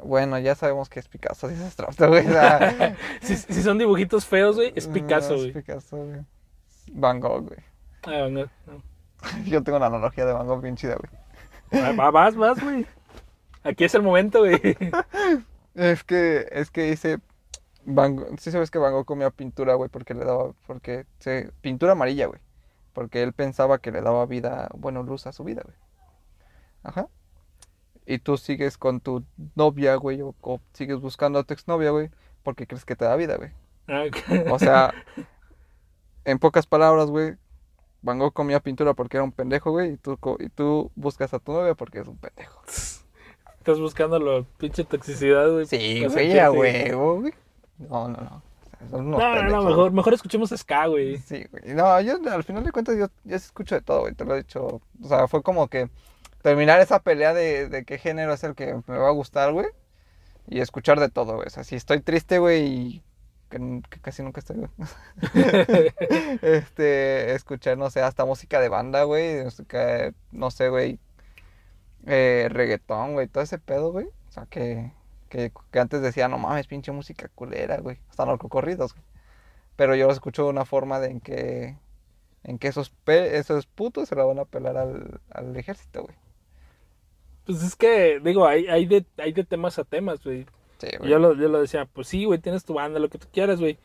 Bueno, ya sabemos que es Picasso, [laughs] dice abstracto, güey. o sea, [laughs] Si, si son dibujitos feos, güey, es Picasso, no, güey. Es Picasso, güey. Van Gogh, güey. Ah, no, no. [laughs] Yo tengo una analogía de Van Gogh bien chida, güey. Va- va- Vas, vas, güey. Aquí es el momento, güey. Es que, es que dice Van Gogh, sí sabes que Van Gogh comía pintura, güey, porque le daba, porque, se, pintura amarilla, güey, porque él pensaba que le daba vida, bueno, luz a su vida, güey. Ajá. Y tú sigues con tu novia, güey, o, o sigues buscando a tu exnovia, güey, porque crees que te da vida, güey. Ah, ok. O sea, [laughs] en pocas palabras, güey, Van Gogh comía pintura porque era un pendejo, güey, y tú, y tú buscas a tu novia porque es un pendejo. Estás buscando la pinche toxicidad, güey. Sí, güey, a huevo, güey. No, no, no. No, no, no, mejor, mejor escuchemos ska, güey. Sí, güey. No, yo al final de cuentas yo, yo escucho de todo, güey. Te lo he dicho. O sea, fue como que terminar esa pelea de, de qué género es el que me va a gustar, güey. Y escuchar de todo, güey. O sea, si estoy triste, güey, y que, casi nunca estoy, güey. [laughs] [laughs] este, escuchar, no sé, hasta música de banda, güey. música, No sé, güey. Eh, reggaetón, güey. Todo ese pedo, güey. O sea, que, que, que antes decía, no mames, pinche música culera, güey. Hasta narcocorridos, güey. Pero yo lo escucho de una forma de en que, en que esos, pe- esos putos se la van a pelar al, al ejército, güey. Pues es que, digo, hay, hay, de, hay de temas a temas, güey. Sí, güey. Yo lo, yo lo decía, pues sí, güey, tienes tu banda, lo que tú quieras, güey.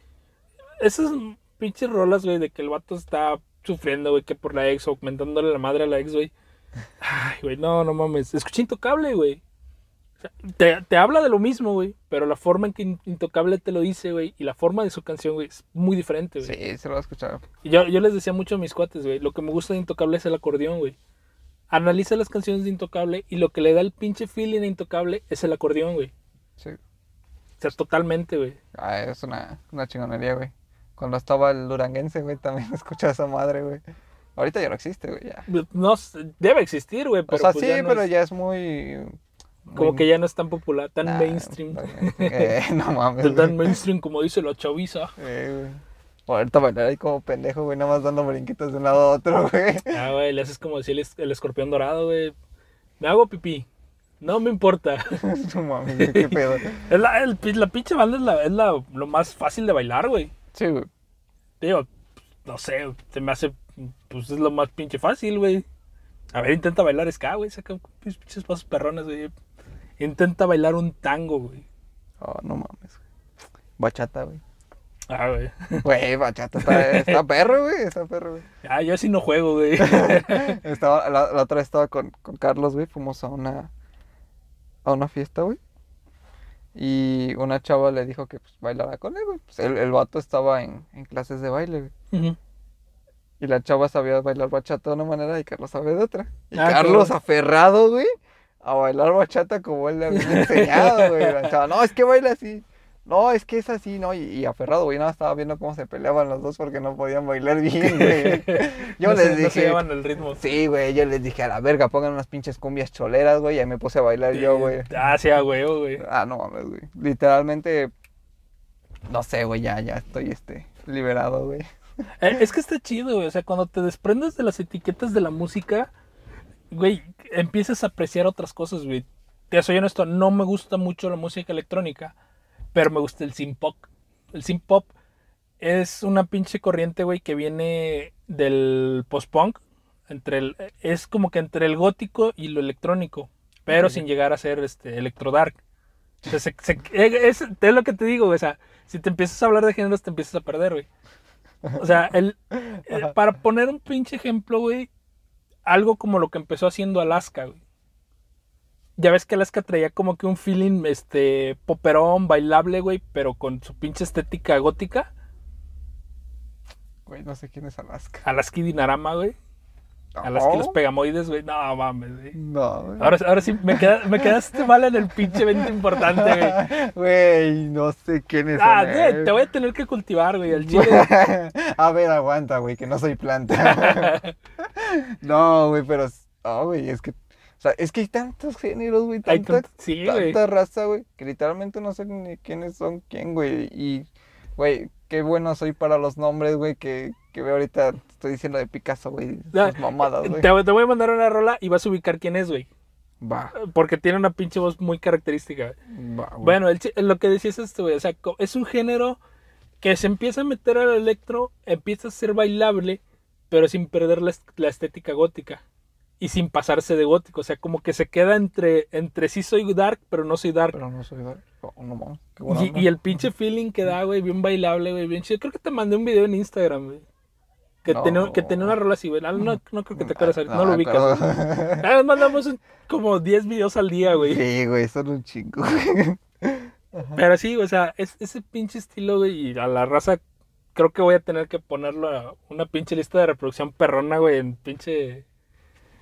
Esas pinches rolas, güey, de que el vato está sufriendo, güey, que por la ex, o aumentándole la madre a la ex, güey. Ay, güey, no, no mames. Escucha Intocable, güey. Te, te habla de lo mismo, güey, pero la forma en que In- Intocable te lo dice, güey, y la forma de su canción, güey, es muy diferente, güey. Sí, se lo escuchar. Y yo, yo les decía mucho a mis cuates, güey, lo que me gusta de Intocable es el acordeón, güey. Analiza las canciones de Intocable y lo que le da el pinche feeling a Intocable es el acordeón, güey. Sí. O sea, totalmente, güey. Ah, es una, una chingonería, güey. Cuando estaba el duranguense, güey, también [laughs] escuchaba esa madre, güey. Ahorita ya no existe, güey, ya. No, sé, debe existir, güey, pero o sea, pues sí, ya no pero es- ya es muy... como muy- que ya no es tan popular, tan Nah, mainstream. eh, [laughs] no mames, tan mainstream como dice la chaviza. Eh, güey. Ahorita bailar ahí como pendejo, güey, nada más dando brinquitos de un lado a otro, [laughs] güey. Ah, güey, le haces como decía el, es- el escorpión dorado, güey. Me hago pipí. No me importa. [laughs] no mames, qué pedo. Es la, el la pinche banda es, la, es la, lo más fácil de bailar, güey. Sí, güey. Digo, no sé, se me hace, pues es lo más pinche fácil, güey. A ver, intenta bailar ska, güey. Saca pinches pasos perrones, güey. Intenta bailar un tango, güey. Oh, no mames, güey. Bachata, güey. Ah, güey. Güey, bachata está, está [laughs] perro, güey, está perro, güey. Ah, yo así no juego, güey. [laughs] Estaba, la, la otra vez estaba con, con Carlos, güey, fuimos a una, a una fiesta, güey. Y una chava le dijo que pues bailara con él, güey. Pues el, el vato estaba en, en clases de baile, güey. Y la chava sabía bailar bachata de una manera y Carlos sabía de otra. Y Ah, Carlos aferrado, güey, a bailar bachata como él le había enseñado, güey. [laughs] No, es que baila así. No, es que es así, ¿no? Y, y aferrado, güey, nada, estaba viendo cómo se peleaban los dos porque no podían bailar bien, [laughs] güey. Yo no les se, no se dije, llevan el ritmo. sí, güey, yo les dije, a la verga, pongan unas pinches cumbias choleras, güey, y ahí me puse a bailar yo, güey. Ah, sí, a huevo, güey. Ah, no mames, güey. Literalmente, no sé, güey, ya, ya estoy, este, liberado, güey. Eh, Es que está chido, güey. O sea, cuando te desprendes de las etiquetas de la música, güey, empiezas a apreciar otras cosas, güey. Te soy honesto, no me gusta mucho la música electrónica, pero me gusta el synth pop. El synth pop es una pinche corriente, güey, que viene del post-punk. Entre el, es como que entre el gótico y lo electrónico, pero sin llegar a ser este electro dark. O sea, se- se- es, es lo que te digo, güey. O sea, si te empiezas a hablar de géneros, te empiezas a perder, güey. O sea, el, eh, [laughs] Ajá. para poner un pinche ejemplo, güey, algo como lo que empezó haciendo Alaska, güey. Ya ves que Alaska traía como que un feeling, este, poperón, bailable, güey, pero con su pinche estética gótica. Güey, no sé quién es Alaska. Alaska y Dinarama, güey. Alaska y los No. pegamoides, güey. No mames, güey. No, güey. Ahora, ahora sí, me, queda- me quedaste mal en el pinche evento importante, güey. [laughs] Güey, no sé quién es. Ah, güey, te voy a tener que cultivar, güey, al chile. [laughs] a ver, aguanta, güey, que no soy planta. [laughs] no, güey, pero. Ah, güey, es que. O sea, es que hay tantos géneros, güey. Hay Tanta, tant- sí, güey. tanta raza, güey. Que literalmente no sé ni quiénes son quién, güey. Y, güey, qué bueno soy para los nombres, güey. Que, que veo ahorita. Estoy diciendo de Picasso, güey. Ah, Sus mamadas, güey. Te, te voy a mandar una rola y vas a ubicar quién es, güey. Va, Porque tiene una pinche voz muy característica. va, güey. Bueno, el lo que decías esto, güey. O sea, es un género que se empieza a meter al electro, empieza a ser bailable, pero sin perder la, est- la estética gótica. Y sin pasarse de gótico. O sea, como que se queda entre, entre sí soy dark, pero no soy dark. Pero no soy. Oh, no. Qué Y, y el pinche feeling que da, güey, bien bailable, güey, bien chido. Creo que te mandé un video en Instagram, güey. Que, No. tenía, que tenía una rola así, güey. Ah, No, no creo que te ahorita, no, me lo ubicas. acuerdo. Ah, [laughs] mandamos un- como 10 videos al día, güey. Sí, güey, son un chingo. Pero sí, o sea, es, ese pinche estilo, güey, y a la raza creo que voy a tener que ponerlo a una pinche lista de reproducción perrona, güey, en pinche...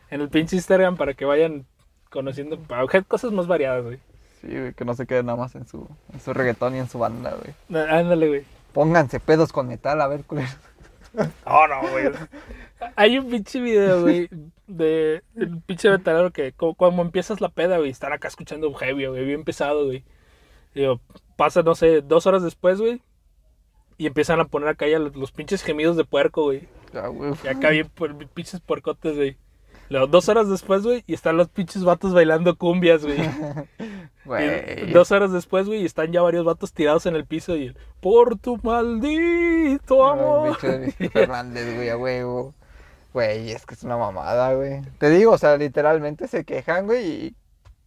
En el pinche Instagram para que vayan conociendo cosas más variadas, güey. Sí, güey, que no se quede nada más en su, en su reggaetón y en su banda, güey. Ah, Ándale, güey. Pónganse pedos con metal, a ver, culero. Oh, no, güey. Hay un pinche video, güey, de el pinche metalero que cu- cuando empiezas la peda, güey, están acá escuchando un heavy, güey, bien pesado, güey. Digo, pasa, no sé, dos horas después, güey, y empiezan a poner acá ya los, los pinches gemidos de puerco, güey. Güey. Y acá bien pinches puercotes, güey. Luego, dos horas después, güey, y están los pinches vatos bailando cumbias, güey. [laughs] Dos horas después, güey, y están ya varios vatos tirados en el piso y el, por tu maldito Ay, amor. bicho de [laughs] Fernández, güey, a huevo. Güey, es que es una mamada, güey. Te digo, o sea, literalmente se quejan, güey, y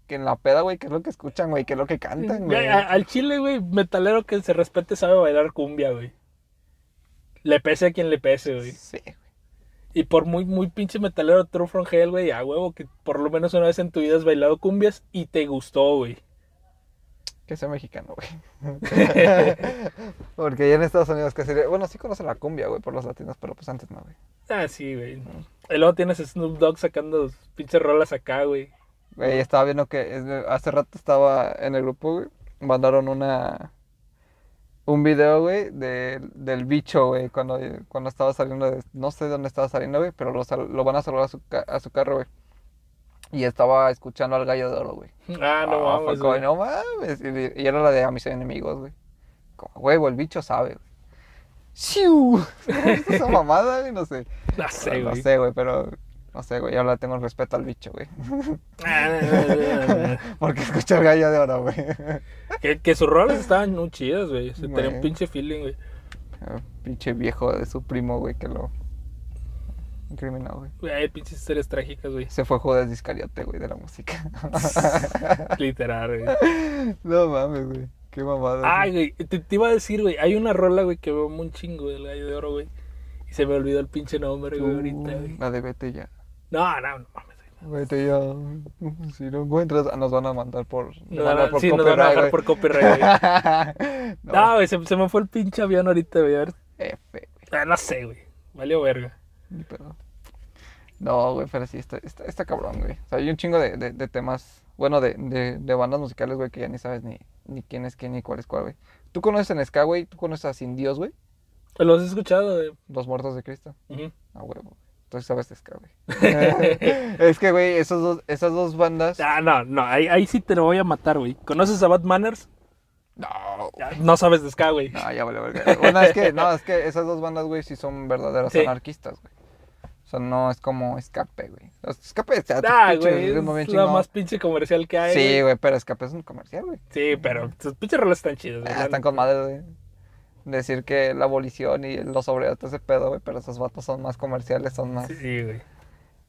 que en la peda, güey, que es lo que escuchan, güey, que es lo que cantan, güey. Al chile, güey, metalero que se respete sabe bailar cumbia, güey. Le pese a quien le pese, güey. Sí, güey. Y por muy, muy pinche metalero True from Hell, güey, a huevo que por lo menos una vez en tu vida has bailado cumbias y te gustó, güey. Que sea mexicano, güey. [laughs] Porque ya en Estados Unidos sería... Bueno, sí conocen la cumbia, güey, por los latinos, pero pues antes no, güey. Ah, sí, güey. Y luego tienes Snoop Dogg sacando pinches rolas acá, güey. Güey, estaba viendo que es- hace rato estaba en el grupo, güey. Mandaron una. Un video, güey, de- del bicho, güey, cuando, cuando estaba saliendo de. No sé de dónde estaba saliendo, güey, pero lo, sal- lo van a salvar a su, a su carro, güey. Y estaba escuchando al gallo de oro, güey. Ah, no Ah, fue mames, como, güey. no mames. Y, y era la de a mis enemigos, güey. Como, huevo, el bicho sabe, güey. ¡Siu! [laughs] Esa mamada, güey, no sé. [laughs] No sé, no güey. sé, güey, pero. No sé, güey, ahora tengo el respeto al bicho, güey. [laughs] [laughs] Porque escucha el gallo de oro, güey. que, que sus rolas estaban muy chidas, güey. Se tenía un pinche feeling, güey. Ah, Pinche viejo de su primo, güey, que lo incriminó, güey. Güey, Hay pinches historias trágicas, güey. Se fue Judas Iscariote, güey, de la música. [laughs] Literal, güey. no mames, güey. Qué mamada. Ay, güey, te, te iba a decir, güey. Hay una rola, güey, que veo un chingo del gallo de oro, güey. Y se me olvidó el pinche nombre, güey, ahorita, güey. Uh, La de vete ya. No, no, no mames, güey. Te yo, si no encuentras, nos van a mandar por, nos van a, por sí, nos van a dejar por copyright, güey. [laughs] no, güey, se, se, me fue el pinche avión ahorita, güey. A ver. F, güey. Ah, no sé, güey. Valió verga. Ni pedo. No, güey, pero sí, está, está, está, cabrón, güey. O sea, hay un chingo de, de, de temas, bueno, de, de, de, bandas musicales, güey, que ya ni sabes ni, ni quién es quién ni cuál es cuál, güey. ¿Tú conoces en Ska, güey? ¿Tú conoces a Sin Dios, güey? Los he escuchado, güey. Los Muertos de Cristo. Ah, huevo. Entonces sabes de Ska, güey. [laughs] es que, güey, esos dos, esas dos bandas. Ah, no, no, ahí, ahí sí te lo voy a matar, güey. ¿Conoces a Bad Manners? No. No sabes de Ska, güey. No, ya vale, verga. Bueno, es que, no, es que esas dos bandas, güey, sí son verdaderas sí. anarquistas, güey. O sea, no es como escape, güey. Escape es ah, güey, es la más pinche comercial que hay. Sí, güey, pero escape es un comercial, güey. Sí, pero sus pinches roles están chidos, güey. Ah, están con madre, güey. Decir que la abolición y los obreros, ese pedo, güey, pero esos vatos son más comerciales, son más. Sí, güey.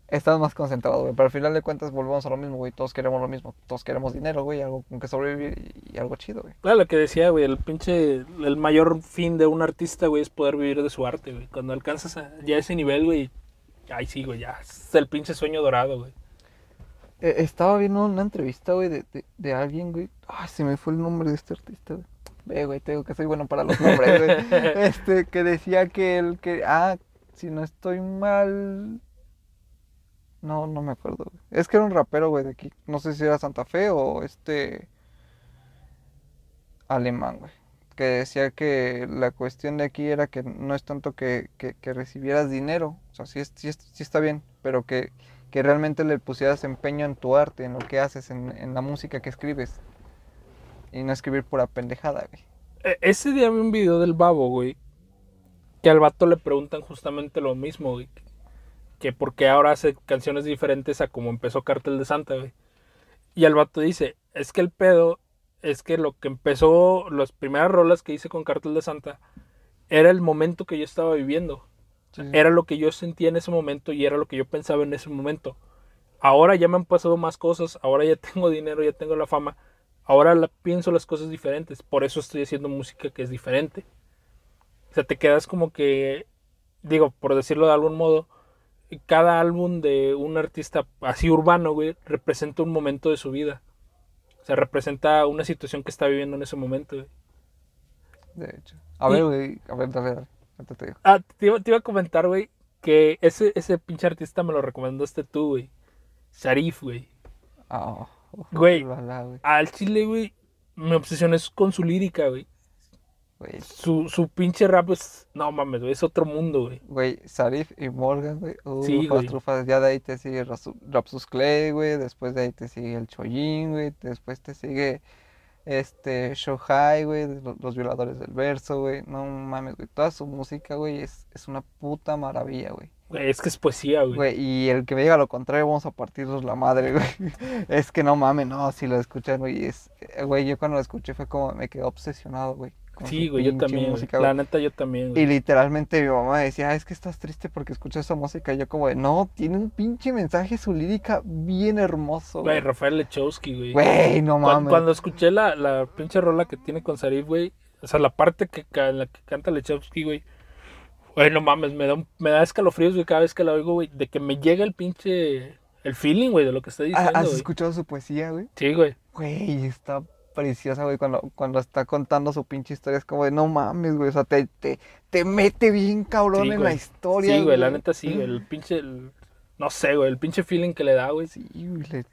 Están más concentrados, güey. Pero al final de cuentas volvemos a lo mismo, güey. Todos queremos lo mismo. Todos queremos dinero, güey. Algo con que sobrevivir y algo chido, güey. Claro, lo que decía, güey. El pinche. El mayor fin de un artista, güey, es poder vivir de su arte, güey. Cuando alcanzas a, ya ese nivel, güey. Ay, sí, güey. Ya. Es el pinche sueño dorado, güey. Eh, estaba viendo una entrevista, güey, de, de, de, alguien, güey. Ay, se me fue el nombre de este artista, güey. Ve, güey, te digo que soy bueno para los nombres, güey. [laughs] este, que decía que el que. Ah, si no estoy mal. No, no me acuerdo. Güey. Es que era un rapero, güey, de aquí. No sé si era Santa Fe o este. Alemán, güey. Que decía que la cuestión de aquí era que no es tanto que, que, que recibieras dinero. O sea, sí, es, sí, sí, está bien, pero que, que realmente le pusieras empeño en tu arte, en lo que haces, en, en la música que escribes. Y no escribir pura pendejada, güey. E, Ese día vi un video del babo, güey. Que al vato le preguntan justamente lo mismo, güey que porque ahora hace canciones diferentes a como empezó Cartel de Santa, güey. Y el vato dice, es que el pedo es que lo que empezó, las primeras rolas que hice con Cartel de Santa, era el momento que yo estaba viviendo. Sí. Era lo que yo sentía en ese momento y era lo que yo pensaba en ese momento. Ahora ya me han pasado más cosas, ahora ya [laughs] tengo dinero, ya tengo la fama, ahora la, pienso las cosas diferentes, por eso estoy haciendo música que es diferente. O sea, te quedas como que, digo, por decirlo de algún modo, cada álbum de un artista así urbano, güey, representa un momento de su vida. O sea, representa una situación que está viviendo en ese momento, güey. De hecho. A ver, güey, a ver, dale, dale. Te digo. Ah, te iba, te iba, a comentar, güey, que ese, ese pinche artista me lo recomendaste tú, güey. Sharif, güey. Oh, [laughs] güey, al chile, güey, me obsesioné con su lírica, güey. Güey. Su, su pinche rap es. No mames, güey. Es otro mundo, güey. Güey, Sarif y Morgan, güey. Uh, sí, güey. Trufas. Ya de ahí te sigue Rapsus Clay, güey. Después de ahí te sigue el Choyin, güey. Después te sigue este Shohai, güey. Los, los, violadores del verso, güey. No mames, güey. Toda su música, güey, es, es una puta maravilla, güey. Güey, es que es poesía, güey. Güey, y el que me diga lo contrario, vamos a partirnos la madre, [laughs] güey. es que no mames, no, si lo escuchan, güey. Es, güey, yo cuando lo escuché fue como me quedé obsesionado, güey. Sí, güey, yo también. Música, la neta, yo también. Güey. Y literalmente mi mamá decía, ah, es que estás triste porque escuchas esa música. Y yo, como de, no, tiene un pinche mensaje, su lírica bien hermoso. Güey, Rafael Lechowski, güey. Güey, no mames. Cuando, cuando, escuché la, la pinche rola que tiene con Sarif, güey, o sea, la parte que, en la que canta Lechowski, güey. Güey, no mames, me da, me da escalofríos, güey, cada vez que la oigo, güey, de que me llega el pinche. El feeling, güey, de lo que está diciendo. ¿Has escuchado su poesía, güey? Sí, güey. Güey, está preciosa, güey, cuando, cuando está contando su pinche historia, es como de, no mames, güey, o sea, te, te, te mete bien cabrón sí, en güey. la historia. Sí, güey, la neta sí, güey, el pinche, el, no sé, güey, el pinche feeling que le da, güey. Sí, güey,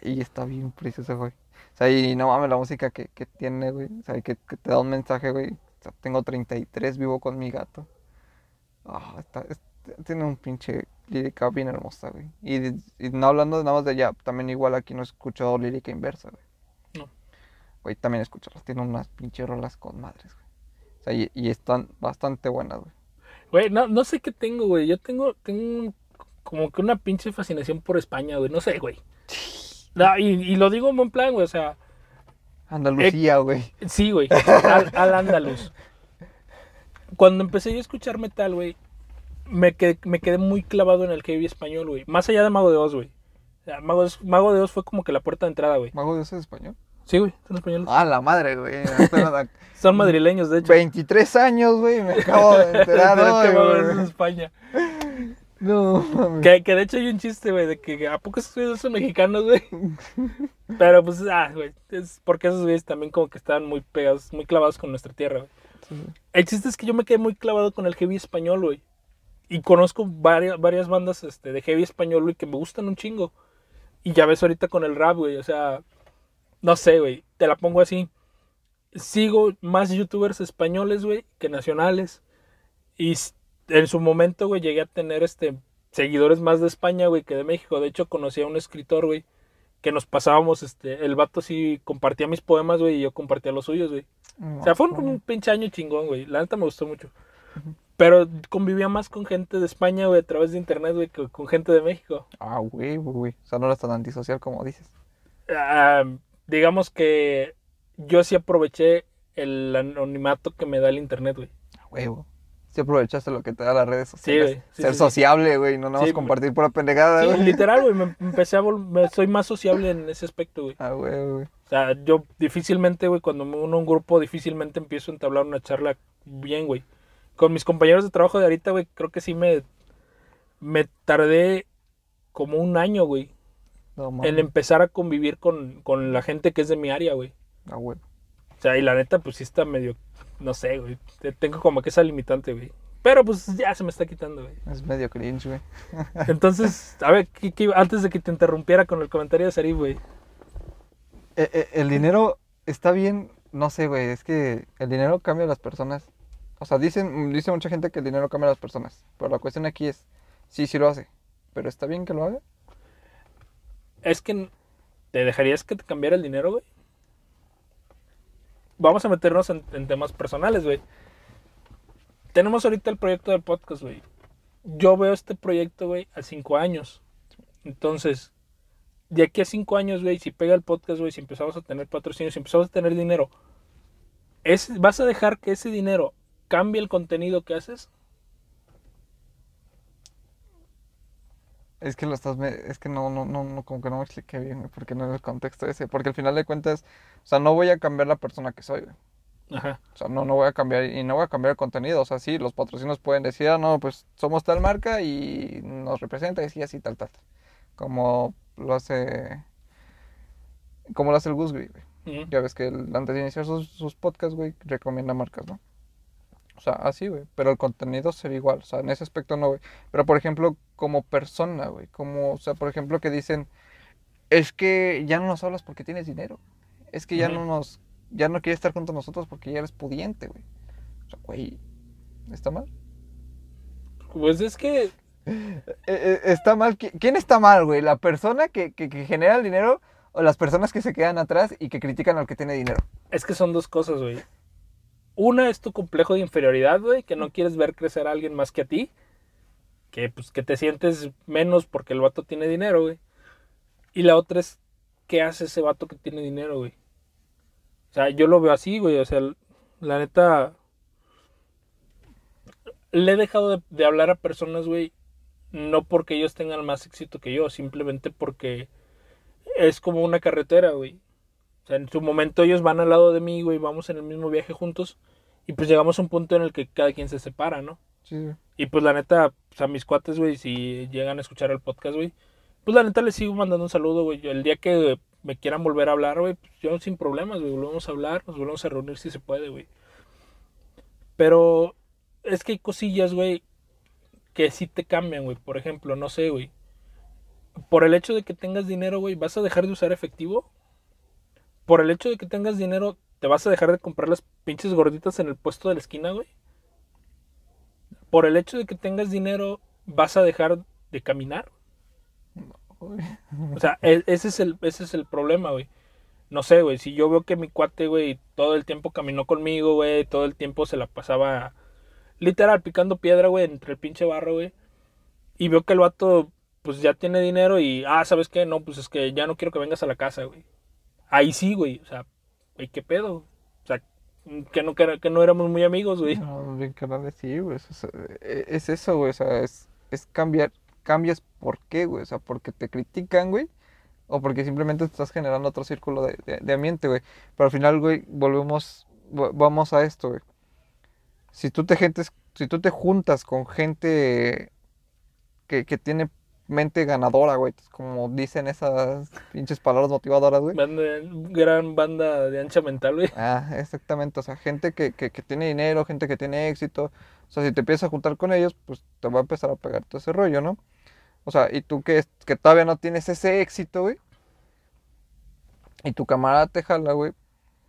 le, está bien preciosa, güey. O sea, y no mames la música que, que tiene, güey, o sea, que, que, te da un mensaje, güey. O sea, tengo 33, vivo con mi gato. Ah, está, está, tiene un pinche lírica bien hermosa, güey. Y, y, no hablando nada más de ella, también igual aquí no he escuchado lírica inversa, güey. No. Güey, también escucharlas. Tiene unas pinches rolas con madres, güey. O sea, y, y están bastante buenas, güey. Güey, no, no sé qué tengo, güey. Yo tengo, tengo como que una pinche fascinación por España, güey. No sé, güey. No, y, y, lo digo en buen plan, güey. O sea. Andalucía, güey. Eh, sí, güey. [laughs] Al, al andaluz. Cuando empecé yo a escuchar metal, güey, me quedé, me quedé muy clavado en el heavy español, güey. Más allá de Mago de Oz, güey. O sea, Mago, de, Mago de Oz fue como que la puerta de entrada, güey. ¿Mago de Oz es español? Sí, güey, son españoles. Ah, la madre, güey. [laughs] son madrileños, de hecho. 23 años, güey, me acabo de [laughs] enterar hoy, güey. en España. No. Que, que de hecho hay un chiste, güey, de que a poco esos güeyes son mexicanos, güey. [laughs] Pero pues, ah, güey, es porque esos güeyes también como que estaban muy pegados, muy clavados con nuestra tierra, güey. El chiste es que yo me quedé muy clavado con el heavy español, güey. Y conozco varias, varias bandas este, de heavy español, güey, que me gustan un chingo. Y ya ves ahorita con el rap, güey, o sea, no sé, güey, te la pongo así. Sigo más youtubers españoles, güey, que nacionales. Y en su momento, güey, llegué a tener este seguidores más de España, güey, que de México. De hecho, conocí a un escritor, güey, que nos pasábamos, este, el vato sí compartía mis poemas, güey, y yo compartía los suyos, güey. O sea, fue un, un pinche año chingón, güey. La neta me gustó mucho. Pero convivía más con gente de España, güey, a través de internet, güey, que con gente de México. Ah, güey, güey, güey. O sea, no eras tan antisocial como dices. Ah, digamos que yo sí aproveché el anonimato que me da el internet, güey. Ah, huevo. Sí aprovechaste lo que te da las redes Sí, sociales. güey. Sí, Ser sí, sí. sociable, güey. No nada más compartir pura pendejada, güey. literal, güey, me [laughs] empecé a volver, soy más sociable en ese aspecto, güey. Ah, güey, güey. O sea, yo difícilmente, güey, cuando me uno a un grupo, difícilmente empiezo a entablar una charla bien, güey. Con mis compañeros de trabajo de ahorita, güey, creo que sí me, me tardé como un año, güey, No en empezar a convivir con, con la gente que es de mi área, güey. Ah, güey. O sea, y la neta, pues sí está medio, no sé, güey. te- Tengo como que esa limitante, güey. Pero pues ya se me está quitando, güey. Es medio cringe, güey. [laughs] Entonces, a ver, ¿qué- qué- antes de que te interrumpiera con el comentario de Sarif, güey. Eh, eh, el dinero está bien, no sé, güey, es que el dinero cambia a las personas. O sea, dicen, dice mucha gente que el dinero cambia a las personas. Pero la cuestión aquí es, sí, sí lo hace. Pero está bien que lo haga. Es que te dejarías que te cambiara el dinero, güey. Vamos a meternos en, temas personales, güey. Tenemos ahorita el proyecto del podcast, güey. Yo veo este proyecto, güey, a cinco años. Entonces, de aquí a cinco años, güey, si pega el podcast, güey, si empezamos a tener patrocinios, si empezamos a tener dinero, ¿es, ¿vas a dejar que ese dinero cambie el contenido que haces? Es que lo estás, me- es que no, no, no, no, como que no me expliqué bien, güey, porque no es el contexto ese. Porque al final de cuentas, o sea, no voy a cambiar la persona que soy, güey. Ajá. O sea, no, no voy a cambiar y no voy a cambiar el contenido. O sea, sí, los patrocinios pueden decir, ah, no, pues somos tal marca y nos representa y así, así, tal, tal. Como lo hace, como lo hace el Gus, güey. Ujú. Ya ves que él, antes de iniciar sus, sus podcasts, güey, recomienda marcas, ¿no? O sea, así, güey. Pero el contenido sería igual. O sea, en ese aspecto no, güey. Pero, por ejemplo, como persona, güey. Como, o sea, por ejemplo, que dicen, es que ya no nos hablas porque tienes dinero. Es que ya no nos, ya no quieres estar junto a nosotros porque ya eres pudiente, güey. O sea, güey, ¿está mal? Pues es que Eh, [laughs] eh, está mal. ¿Qui- ¿Quién está mal, güey? ¿La persona que, que, que genera el dinero o las personas que se quedan atrás y que critican al que tiene dinero? Es que son dos cosas, güey. Una es tu complejo de inferioridad, güey, que no quieres ver crecer a alguien más que a ti. Que pues que te sientes menos porque el vato tiene dinero, güey. Y la otra es qué hace ese vato que tiene dinero, güey. O sea, yo lo veo así, güey. O sea, la neta. Le he dejado de, de hablar a personas, güey. No porque ellos tengan más éxito que yo, simplemente porque es como una carretera, güey. O sea, en su momento ellos van al lado de mí, güey, vamos en el mismo viaje juntos. Y pues llegamos a un punto en el que cada quien se separa, ¿no? Sí. Y pues la neta, pues a mis cuates, güey, si llegan a escuchar el podcast, güey, pues la neta les sigo mandando un saludo, güey. El día que me quieran volver a hablar, güey, pues yo sin problemas, güey, volvemos a hablar, nos volvemos a reunir si se puede, güey. Pero es que hay cosillas, güey, que sí te cambian, güey. Por ejemplo, no sé, güey. Por el hecho de que tengas dinero, güey, ¿vas a dejar de usar efectivo? Por el hecho de que tengas dinero, ¿te vas a dejar de comprar las pinches gorditas en el puesto de la esquina, güey? Por el hecho de que tengas dinero, ¿vas a dejar de caminar? Uy. [laughs] O sea, e- ese es el, ese es el problema, güey. No sé, güey, si yo veo que mi cuate, güey, todo el tiempo caminó conmigo, güey, todo el tiempo se la pasaba literal picando piedra, güey, entre el pinche barro, güey. Y veo que el vato, pues ya tiene dinero y, ah, ¿sabes qué? No, pues es que ya no quiero que vengas a la casa, güey. Ahí sí, güey, o sea, güey, ¿qué pedo? O sea, que no, que, que no éramos muy amigos, güey. No, bien carnal, sí, güey. Es, es- es eso, güey. O sea, es, es cambiar. Cambias por qué, güey. O sea, porque te critican, güey. O porque simplemente te estás generando otro círculo de, de- ambiente, güey. Pero al final, güey, volvemos. vo- Vamos a esto, güey. Si tú te gentes, si tú te juntas con gente que, que tiene mente ganadora, güey. Como dicen esas pinches palabras motivadoras, güey. gran banda de ancha mental, güey. Ah, exactamente. O sea, gente que, que, que, tiene dinero, gente que tiene éxito. O sea, si te empiezas a juntar con ellos, pues te va a empezar a pegar todo ese rollo, ¿no? O sea, y tú que, que todavía no tienes ese éxito, güey. Y tu camarada te jala, güey.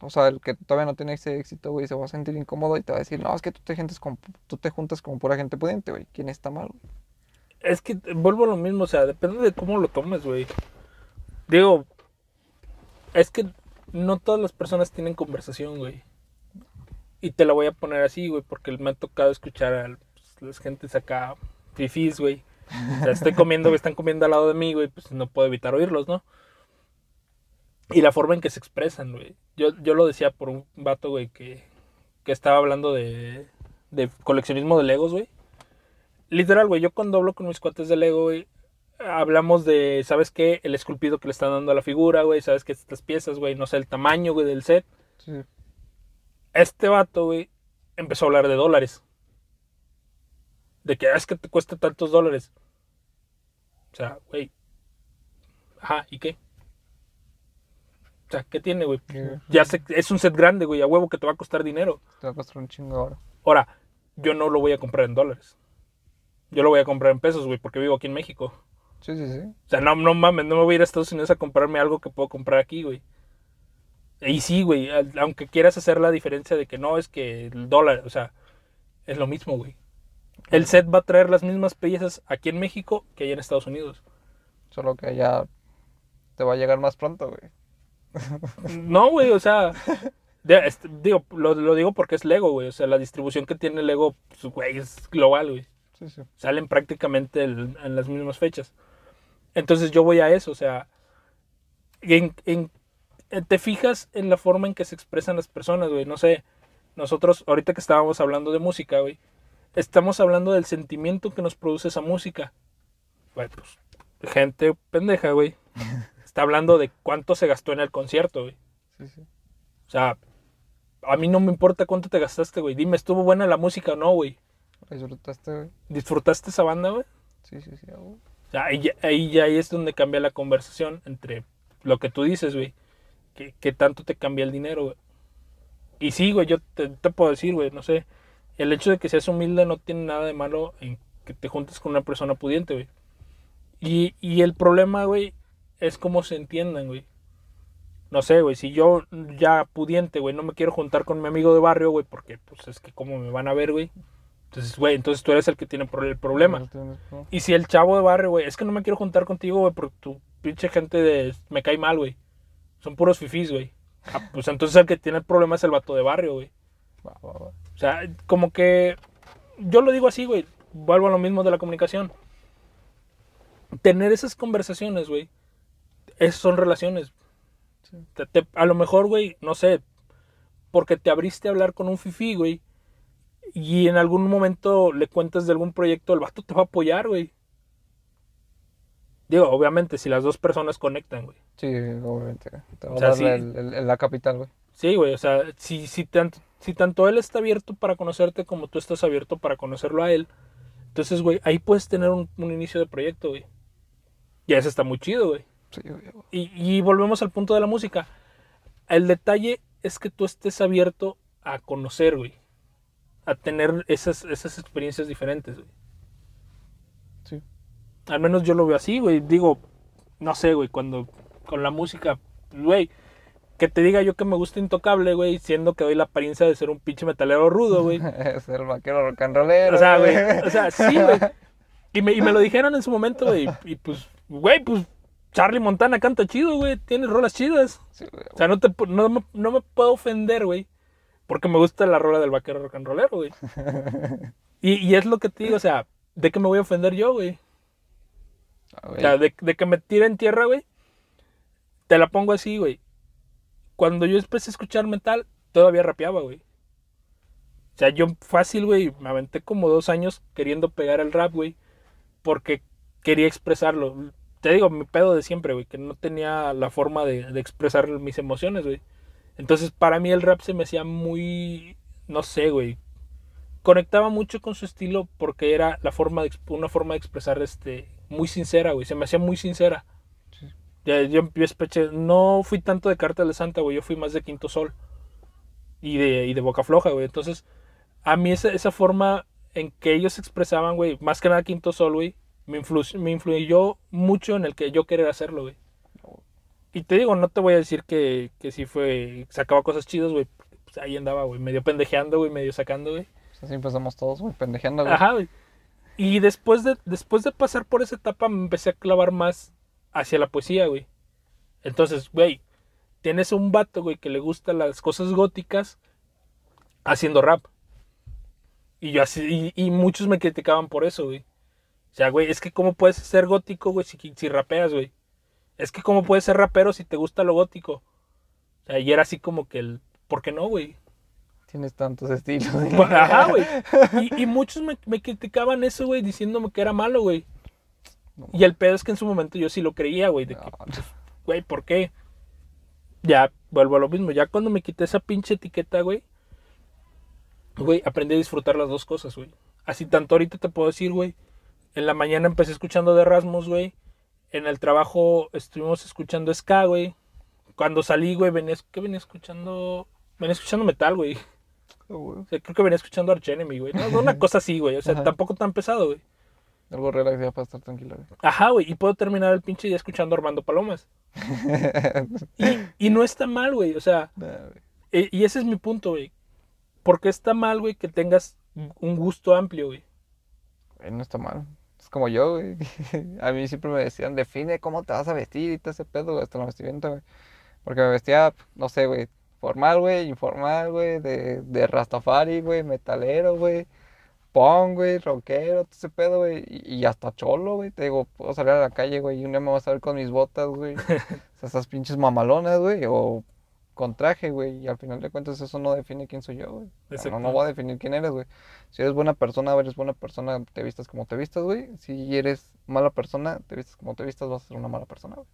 O sea, el que todavía no tiene ese éxito, güey, se va a sentir incómodo y te va a decir, no, es que tú te, juntas con, tú te juntas con pura gente pudiente, güey. ¿Quién está mal, güey? Es que vuelvo a lo mismo, o sea, depende de cómo lo tomes, güey. Digo, es que no todas las personas tienen conversación, güey. Y te la voy a poner así, güey, porque me ha tocado escuchar a las gentes acá, fifís, güey. O sea, estoy comiendo, están comiendo al lado de mí, güey, pues no puedo evitar oírlos, ¿no? Y la forma en que se expresan, güey. Yo, yo lo decía por un vato, güey, que, que estaba hablando de, de coleccionismo de Legos, güey literal, güey, yo cuando hablo con mis cuates de Lego, güey, hablamos de, ¿sabes qué? El esculpido que le están dando a la figura, güey, ¿sabes qué? Estas piezas, güey, no sé, el tamaño, güey, del set. Sí. Este vato, güey, empezó a hablar de dólares. De que ah, es que te cuesta tantos dólares. O sea, güey. Ajá, ¿y qué? O sea, ¿qué tiene, güey? Ya sé, es un set grande, güey, a huevo que te va a costar dinero. Te va a costar un chingo ahora. Ahora, yo no lo voy a comprar en dólares. Yo lo voy a comprar en pesos, güey, porque vivo aquí en México. Sí, sí, sí. O sea, no, no mames, no me voy a ir a Estados Unidos a comprarme algo que puedo comprar aquí, güey. Y sí, güey, aunque quieras hacer la diferencia de que no, es que el dólar, o sea, es lo mismo, güey. El set va a traer las mismas piezas aquí en México que allá en Estados Unidos. Solo que allá te va a llegar más pronto, güey. [laughs] No, güey, o sea, este, digo, lo, lo, digo porque es Lego, güey. O sea, la distribución que tiene Lego, pues, güey, es global, güey. Salen prácticamente en las mismas fechas. Entonces yo voy a eso, o sea, en, te fijas en la forma en que se expresan las personas, güey. No sé, nosotros ahorita que estábamos hablando de música, güey, estamos hablando del sentimiento que nos produce esa música. Güey, pues, gente pendeja, güey. [laughs] Está hablando de cuánto se gastó en el concierto, güey. O sea, a mí no me importa cuánto te gastaste, güey. Dime, ¿estuvo buena la música o no, güey? ¿Disfrutaste, güey? ¿Disfrutaste esa banda, güey? Sí, sí, sí. ahí, ahí ya es donde cambia la conversación entre lo que tú dices, güey. Que, tanto te cambia el dinero, güey. Y sí, güey, yo te, puedo decir, güey, no sé. El hecho de que seas humilde no tiene nada de malo en que te juntes con una persona pudiente, güey. Y, y el problema, güey, es cómo se entiendan, güey. No sé, güey, si yo ya pudiente, güey, no me quiero juntar con mi amigo de barrio, güey, porque pues es que cómo me van a ver, güey. Entonces, güey, entonces tú eres el que tiene el problema. Y si el chavo de barrio, güey, es que no me quiero juntar contigo, güey, porque tu pinche gente de... me cae mal, güey. Son puros fifís, güey. Ah, pues entonces el que tiene el problema es el vato de barrio, güey. O sea, como que... Yo lo digo así, güey. Vuelvo a lo mismo de la comunicación. Tener esas conversaciones, güey. Esas son relaciones. a lo mejor, güey, no sé, porque te abriste a hablar con un fifí, güey y en algún momento le cuentas de algún proyecto, el vato te va a apoyar, güey. Digo, obviamente, si las dos personas conectan, güey. Sí, obviamente. o sea, la capital, güey. Sí, güey, o sea, si, si, tanto, si tanto él está abierto para conocerte como tú estás abierto para conocerlo a él, entonces, güey, ahí puedes tener un, inicio de proyecto, güey. Y eso está muy chido, güey. Sí, güey. Y, y volvemos al punto de la música. El detalle es que tú estés abierto a conocer, güey a tener esas, esas experiencias diferentes, güey. Sí. Al menos yo lo veo así, güey. Digo, no sé, güey, cuando con la música, güey, que te diga yo que me gusta Intocable, güey, siendo que doy la apariencia de ser un pinche metalero rudo, güey. [laughs] ser vaquero rock and rollero. O sea, güey, o sea, sí, güey. [laughs] Y me, y me lo dijeron en su momento, güey, y pues, güey, pues Charlie Montana canta chido, güey, tiene rolas chidas. Sí, güey, o sea, no, te, no, no me puedo ofender, güey, porque me gusta la rola del vaquero rock and rollero, güey. [laughs] y, es lo que te digo, o sea, ¿de qué me voy a ofender yo, güey? O sea, de, que me en tierra, güey. Te la pongo así, güey. Cuando yo empecé a escuchar metal, todavía rapeaba, güey. O sea, yo fácil, güey, me aventé como dos años queriendo pegar el rap, güey. Porque quería expresarlo. Te digo, mi pedo de siempre, güey, que no tenía la forma de, de expresar mis emociones, güey. Entonces, para mí el rap se me hacía muy, no sé, güey, conectaba mucho con su estilo porque era la forma de, una forma de expresar este muy sincera, güey. Se me hacía muy sincera. Ya, yo, no fui tanto de Carta de Santa, güey. Yo fui más de Quinto Sol. Y de, y de Boca Floja, güey. Entonces, a mí esa, esa forma en que ellos se expresaban, güey, más que nada Quinto Sol, güey, me, me influyó mucho en el que yo quería hacerlo, güey. Y te digo, no te voy a decir que, que sí fue, sacaba cosas chidas, güey. Pues ahí andaba, güey, medio pendejeando, güey, medio sacando, güey. Pues así empezamos todos, güey, pendejeando, güey. Ajá, güey. Y después de, después de pasar por esa etapa me empecé a clavar más hacia la poesía, güey. Entonces, güey, tienes un vato, güey, que le gustan las cosas góticas haciendo rap. Y yo así, y, muchos me criticaban por eso, güey. O sea, güey, es que cómo puedes ser gótico, güey, si, si rapeas, güey. Es que cómo puedes ser rapero si te gusta lo gótico. O sea, y era así como que el, ¿por qué no, güey? Tienes tantos estilos. [laughs] Ajá, güey. Y, muchos me, criticaban eso, güey, diciéndome que era malo, güey. Y el pedo es que en su momento yo sí lo creía, güey. De que, pues, güey, ¿por qué? Ya, vuelvo a lo mismo. Ya cuando me quité esa pinche etiqueta, güey, güey, aprendí a disfrutar las dos cosas, güey. Así tanto ahorita te puedo decir, güey. En la mañana empecé escuchando de Erasmus, güey. En el trabajo estuvimos escuchando ska, güey. Cuando salí, güey, venía, ¿qué venía escuchando? Venía escuchando metal, güey. Oh, creo que venía escuchando Arch Enemy, güey. No, una [laughs] cosa así, güey. O sea, tampoco tan pesado, güey. Algo relax ya para estar tranquilo, güey. Ajá, güey. Y puedo terminar el pinche día escuchando Armando Palomas. [laughs] y, y, no está mal, güey. O sea, eh, y ese es mi punto, güey. Porque está mal, güey, que tengas un gusto amplio, güey. No está mal. Como yo, güey. [laughs] A mí siempre me decían, define cómo te vas a vestir y todo ese pedo, hasta el vestimenta, güey. Porque me vestía, no sé, güey, formal, güey, informal, güey, de, de Rastafari, güey, metalero, güey, punk, güey, rockero, todo ese pedo, güey, y, hasta cholo, güey. Te digo, puedo salir a la calle, güey, y un día me vas a ver con mis botas, güey. [laughs] esas pinches mamalonas, güey, o con traje, güey. Y al final de cuentas eso no define quién soy yo, güey. No, no voy a definir quién eres, güey. Si eres buena persona, eres buena persona, te vistas como te vistas, güey. Si eres mala persona, te vistas como te vistas, vas a ser una mala persona, güey.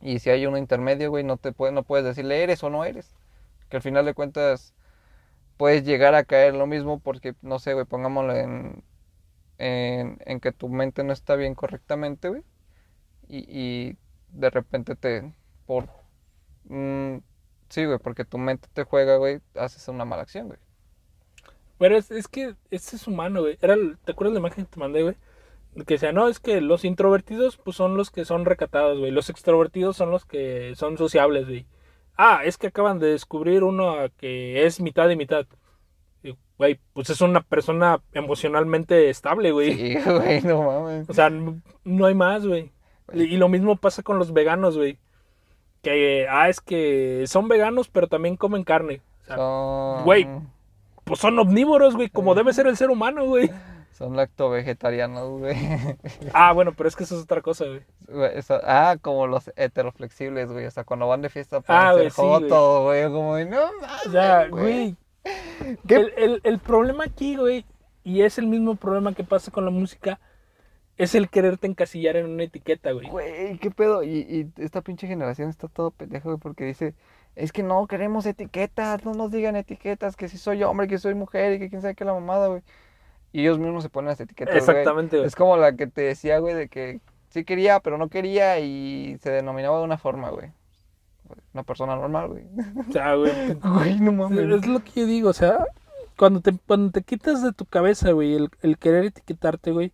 Y si hay un intermedio, güey, no, te puede, no puedes decirle eres o no eres. Que al final de cuentas puedes llegar a caer lo mismo porque, no sé, güey, pongámoslo en, en, que tu mente no está bien correctamente, güey. Y, y de repente te, por Mm, sí, güey, porque tu mente te juega, güey, haces una mala acción, güey. Pero es, es que ese es humano, güey. Era, ¿Te acuerdas de la imagen que te mandé, güey? Que decía, no, es que los introvertidos, pues son los que son recatados, güey. Los extrovertidos son los que son sociables, güey. Ah, es que acaban de descubrir uno que es mitad y mitad. Güey, pues es una persona emocionalmente estable, güey. Sí, güey, no mames. O sea, no hay más, güey. Y lo mismo pasa con los veganos, güey que, ah, es que son veganos, pero también comen carne. güey, pues son omnívoros, güey, como debe ser el ser humano, güey. Son lacto-vegetarianos, güey. Ah, bueno, pero es que eso es otra cosa, güey. ah, como los heteroflexibles, güey. O sea, cuando van de fiesta para ah, ser todo, güey. Como, no O sea, güey. El, el, el problema aquí, güey, y es el mismo problema que pasa con la música, es el quererte encasillar en una etiqueta, güey. Güey, qué pedo. Y, y esta pinche generación está todo pendejo, güey, porque dice, es que no queremos etiquetas, no nos digan etiquetas, que si soy hombre, que soy mujer y que quién sabe qué la mamada, güey. Y ellos mismos se ponen las etiquetas. Exactamente, güey. Es como la que te decía, güey, de que sí quería, pero no quería y se denominaba de una forma, güey. Una persona normal, güey. O sea, güey. [laughs] güey, no mames. Es lo que yo digo, o sea, cuando te, cuando te quitas de tu cabeza, güey, el, el querer etiquetarte, güey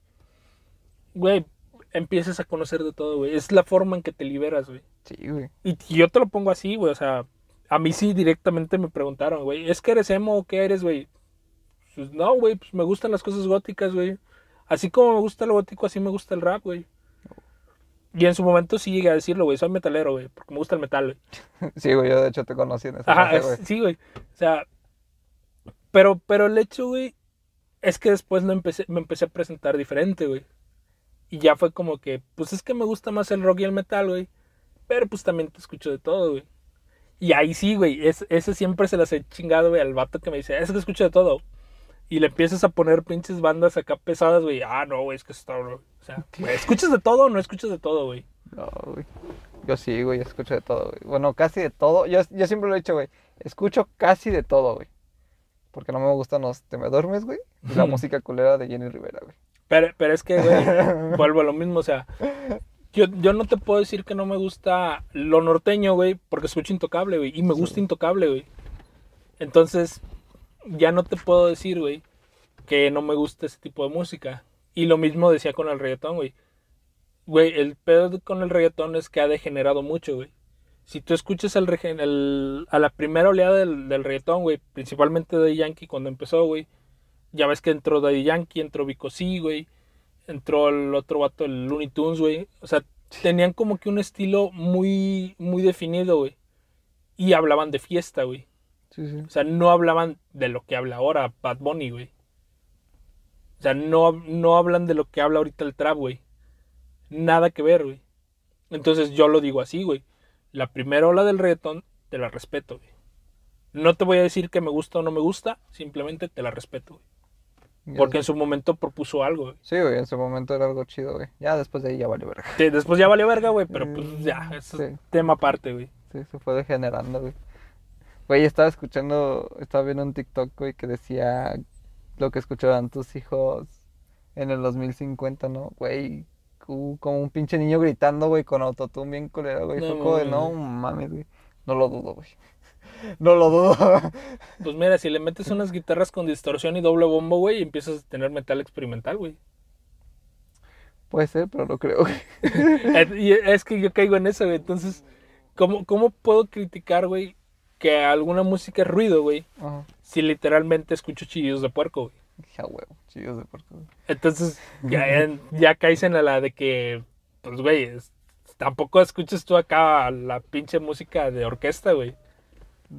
güey, empieces a conocer de todo, güey. Es la forma en que te liberas, güey. Sí, güey. Y, yo te lo pongo así, güey. O sea, a mí sí directamente me preguntaron, güey, ¿es que eres emo o qué eres, güey? Pues no, güey, pues me gustan las cosas góticas, güey. Así como me gusta el gótico, así me gusta el rap, güey. Y en su momento sí llegué a decirlo, güey, soy metalero, güey, porque me gusta el metal, güey. [laughs] Sí, güey, yo de hecho te conocí en esa Ajá, güey. Sí, güey. O sea, pero, pero el hecho, güey, es que después lo empecé, me empecé a presentar diferente, güey. Y ya fue como que, pues es que me gusta más el rock y el metal, güey. Pero pues también te escucho de todo, güey. Y ahí sí, güey, es, ese siempre se las he chingado, güey, al vato que me dice, es que escucho de todo. Y le empiezas a poner pinches bandas acá pesadas, güey. Ah, no, güey, es que está, O sea, güey, ¿escuchas de todo o no escuchas de todo, güey? No, güey. Yo sí, güey, escucho de todo, güey. Bueno, casi de todo. Yo, yo siempre lo he dicho, güey. Escucho casi de todo, güey. Porque no me gustan los Te me duermes, güey. Y la música culera de Jenny Rivera, güey. Pero, pero es que, güey, [laughs] vuelvo a lo mismo, o sea, yo, yo no te puedo decir que no me gusta lo norteño, güey, porque escucho Intocable, güey, y me gusta Intocable, güey. Entonces, ya no te puedo decir, güey, que no me gusta ese tipo de música. Y lo mismo decía con el reggaetón, güey. Güey, el pedo con el reggaetón es que ha degenerado mucho, güey. Si tú escuchas el, el, a la primera oleada del, del reggaetón, güey, principalmente de Yankee cuando empezó, güey, ya ves que entró Daddy Yankee, entró Vico C, güey, entró el otro vato, el Looney Tunes, güey. O sea, tenían como que un estilo muy, muy definido, güey. Y hablaban de fiesta, güey. Sí, sí. O sea, no hablaban de lo que habla ahora Bad Bunny, güey. O sea, no, no hablan de lo que habla ahorita el trap, güey. Nada que ver, güey. Entonces yo lo digo así, güey. La primera ola del reggaetón te la respeto, güey. No te voy a decir que me gusta o no me gusta, simplemente te la respeto, güey. Porque en su momento propuso algo, güey. Sí, güey, en su momento era algo chido, güey. Ya después de ahí ya valió verga. Sí, después ya valió verga, güey, pero pues ya, eso es Sí. tema aparte, güey. Sí, se fue degenerando, güey. Güey, estaba escuchando, estaba viendo un TikTok, güey, que decía lo que escucharán tus hijos en el 2050, ¿no? Güey, cu- como un pinche niño gritando, güey, con autotune bien culero, güey. No como de, no mames, güey. No lo dudo, güey. No lo dudo. Pues mira, si le metes unas guitarras con distorsión y doble bombo, güey, empiezas a tener metal experimental, güey. Puede ser, pero no creo, güey. [laughs] Eh, y es que yo caigo en eso, güey. Entonces, ¿cómo, cómo puedo criticar, güey, que alguna música es ruido, güey? Ajá. Si literalmente escucho chillidos de puerco, güey. Ja, huevo. Chillos de puerco, güey. Entonces, ya, ya caes en la, la de que, pues, güey, es- tampoco escuches tú acá la pinche música de orquesta, güey.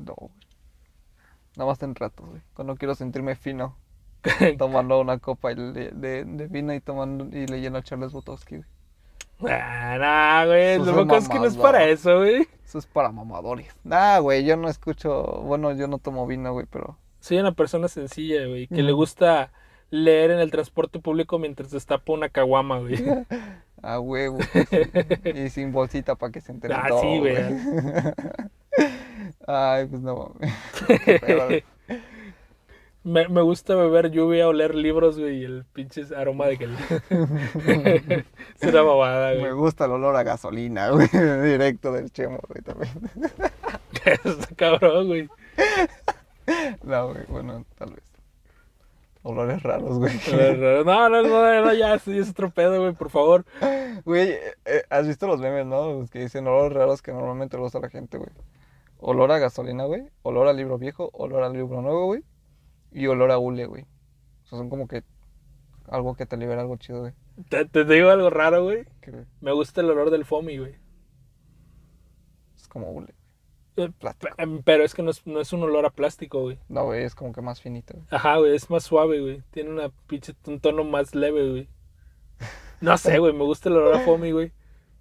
No, güey. Nada más en ratos, güey. Cuando quiero sentirme fino. [laughs] tomando una copa de, de vino y tomando y leyendo a Charles Bukowski, güey. Ah, nah, güey. Lo que no es para eso, güey. Eso es para mamadores. Nah, güey, yo no escucho, bueno, yo no tomo vino, güey, pero Soy una persona sencilla, güey, que le Ujú. gusta leer en el transporte público mientras destapa una caguama, güey. [laughs] a huevo. [laughs] y sin bolsita para que se entere Ah, todo, sí, güey. Ay, pues no mames. [laughs] Me, me gusta beber lluvia, oler libros, güey, y el pinche aroma de que... [laughs] es una babada, Me güey. gusta el olor a gasolina, güey. [laughs] Directo del chemo, güey, también. Está cabrón, güey. No, güey, bueno, tal vez. Olores raros, güey. No, no, no, no, ya, sí, es otro pedo, güey, por favor. Güey, eh, eh, ¿has visto los memes, no? Los que dicen olores raros que normalmente le gusta a la gente, güey. Olor a gasolina, güey. Olor a libro viejo, olor a libro nuevo, güey. Y olor a hule, güey. O sea, son como que algo que te libera algo chido, güey. Te, te digo algo raro, güey. Me gusta el olor del foamy, güey. es como hule. Eh, Plástico. pe- Pero es que no es, no es un olor a plástico, güey. No, güey, es como que más finito, güey. Ajá, güey, es más suave, güey. Tiene una pinche, un tono más leve, güey. No sé, güey, me gusta el olor a foamy, güey.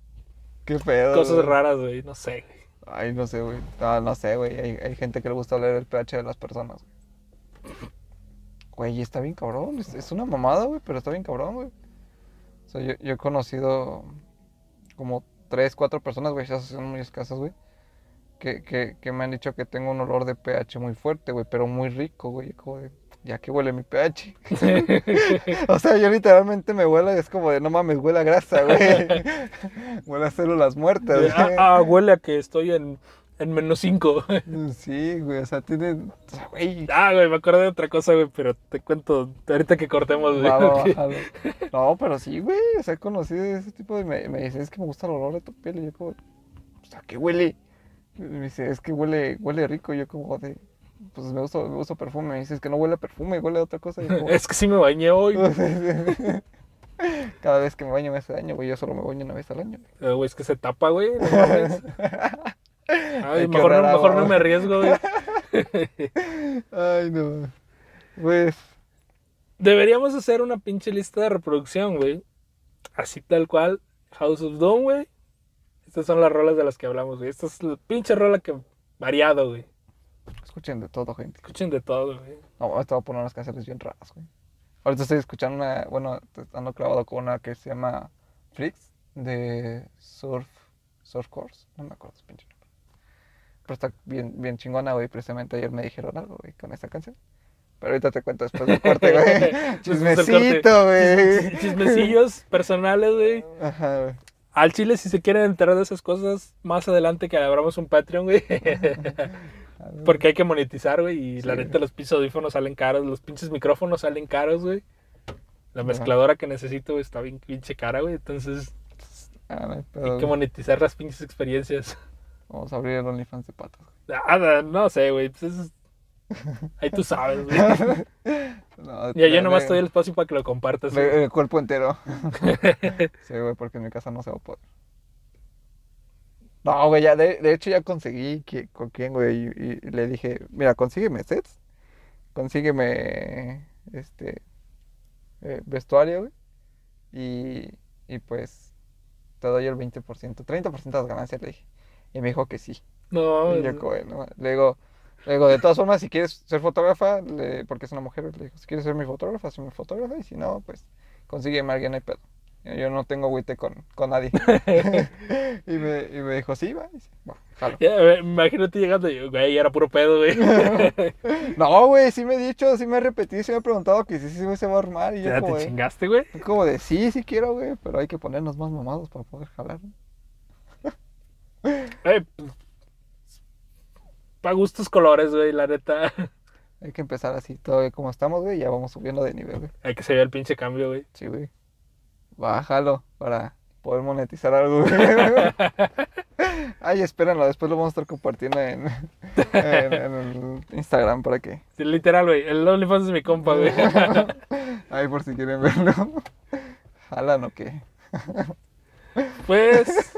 [laughs] Qué pedo. Cosas güey. raras, güey, no sé, güey. Ay, no sé, güey. No, sé, güey. Hay, gente que le gusta oler el pH de las personas, güey. Está bien cabrón. Es, una mamada, güey, pero está bien cabrón, güey. O sea, yo, he conocido como tres, cuatro personas, güey, esas son muy escasas, güey. Que, que, que me han dicho que tengo un olor de pH muy fuerte, güey, pero muy rico, güey. Como ya que huele mi pH. [laughs] o sea, yo literalmente me huele, es como de, no mames, huele a grasa, güey. [laughs] huele a células muertas, güey. ah, ah, huele a que estoy en, en menos 5. [laughs] Sí, güey, o sea, tiene. O sea, güey. ah, güey, me acordé de otra cosa, güey, pero te cuento ahorita que cortemos, güey. va, va, porque- bájalo. No, pero sí, güey. O sea, he conocido ese tipo de. Me, me dice, es que me gusta el olor de tu piel. Y yo, como, o sea, ¿qué huele? Y me dice, es que huele, huele rico. Y yo, como, de. Pues me gusta, me gusta perfume. Me dice, es que no huele a perfume, huele a otra cosa. Y como, [laughs] Es que sí me bañé hoy. [laughs] Cada vez que me baño me hace daño, güey. Yo solo me baño una vez al año. Eh, Güey, es que se tapa, güey. No. [laughs] Ay, mejor, no, mejor no me arriesgo, güey. Ay, no. Pues. Deberíamos hacer una pinche lista de reproducción, güey. Así tal cual. House of Dawn, güey. Estas son las rolas de las que hablamos, güey. Esta es la pinche rola que variado, güey. Escuchen de todo, gente. Escuchen de todo, güey. No, te voy a poner unas canciones bien raras, güey. Ahorita estoy escuchando una, bueno, ando clavado con una que se llama Freaks de Surf, Surf Course, no me acuerdo su pinche nombre. Pero está bien, bien chingona, güey. Precisamente ayer me dijeron algo, güey, con esa canción. Pero ahorita te cuento después del corte, güey. [laughs] Chismecito, güey. Chismecillos personales, güey. Ajá, güey. Al chile, si se quieren enterar de esas cosas, más adelante que abramos un Patreon, güey. [laughs] Porque hay que monetizar, güey. Y la Sí. neta, los pinches audífonos salen caros. Los pinches micrófonos salen caros, güey. La mezcladora que necesito, güey, está bien pinche cara, güey. Entonces, Ah, no hay que monetizar las pinches experiencias. Vamos a abrir el OnlyFans de patas. Ah, no, sé, güey. Pues eso es- [laughs] Ahí tú sabes, güey. [laughs] No, Ya yo le- nomás estoy el espacio para que lo compartas. le- El cuerpo entero. [laughs] sí, güey, porque en mi casa no se va a poder. No, güey, ya, de, de hecho ya conseguí que, con quién, güey, y, y le dije, mira, consígueme sets, consígueme, este, eh, vestuario, güey, y, y pues te doy el 20%, 30% de las ganancias, le dije. Y me dijo que sí. No, Y yo, como, "No". le digo, le digo, de todas formas, si quieres ser fotógrafa, le- porque es una mujer, le digo, si quieres ser mi fotógrafa, soy mi fotógrafa, y si no, pues consígueme a alguien, no hay pedo. Yo yo no tengo agüite con, con nadie. [laughs] [laughs] y, me, y me dijo, sí, va, dice, va, jalo. Ya, imagínate llegando y, güey, era puro pedo, güey. [laughs] No, güey, sí me he dicho, sí me he repetido, sí me he preguntado que sí, sí, güey, se va a armar. Y yo ya como te de, chingaste, güey. como de, sí, sí quiero, güey, pero hay que ponernos más mamados para poder jalar. Eh, para gustos colores, güey, la neta. Hay que empezar así, todo como estamos, güey, ya vamos subiendo de nivel, güey. Hay que se vea el pinche cambio, güey. Sí, güey. Bájalo para poder monetizar algo. [laughs] Ay, espérenlo, después lo vamos a estar compartiendo en, en, Instagram para que. Sí, literal, güey. El OnlyFans es mi compa, güey. [laughs] Ahí por si quieren verlo. Jalan o qué. Pues,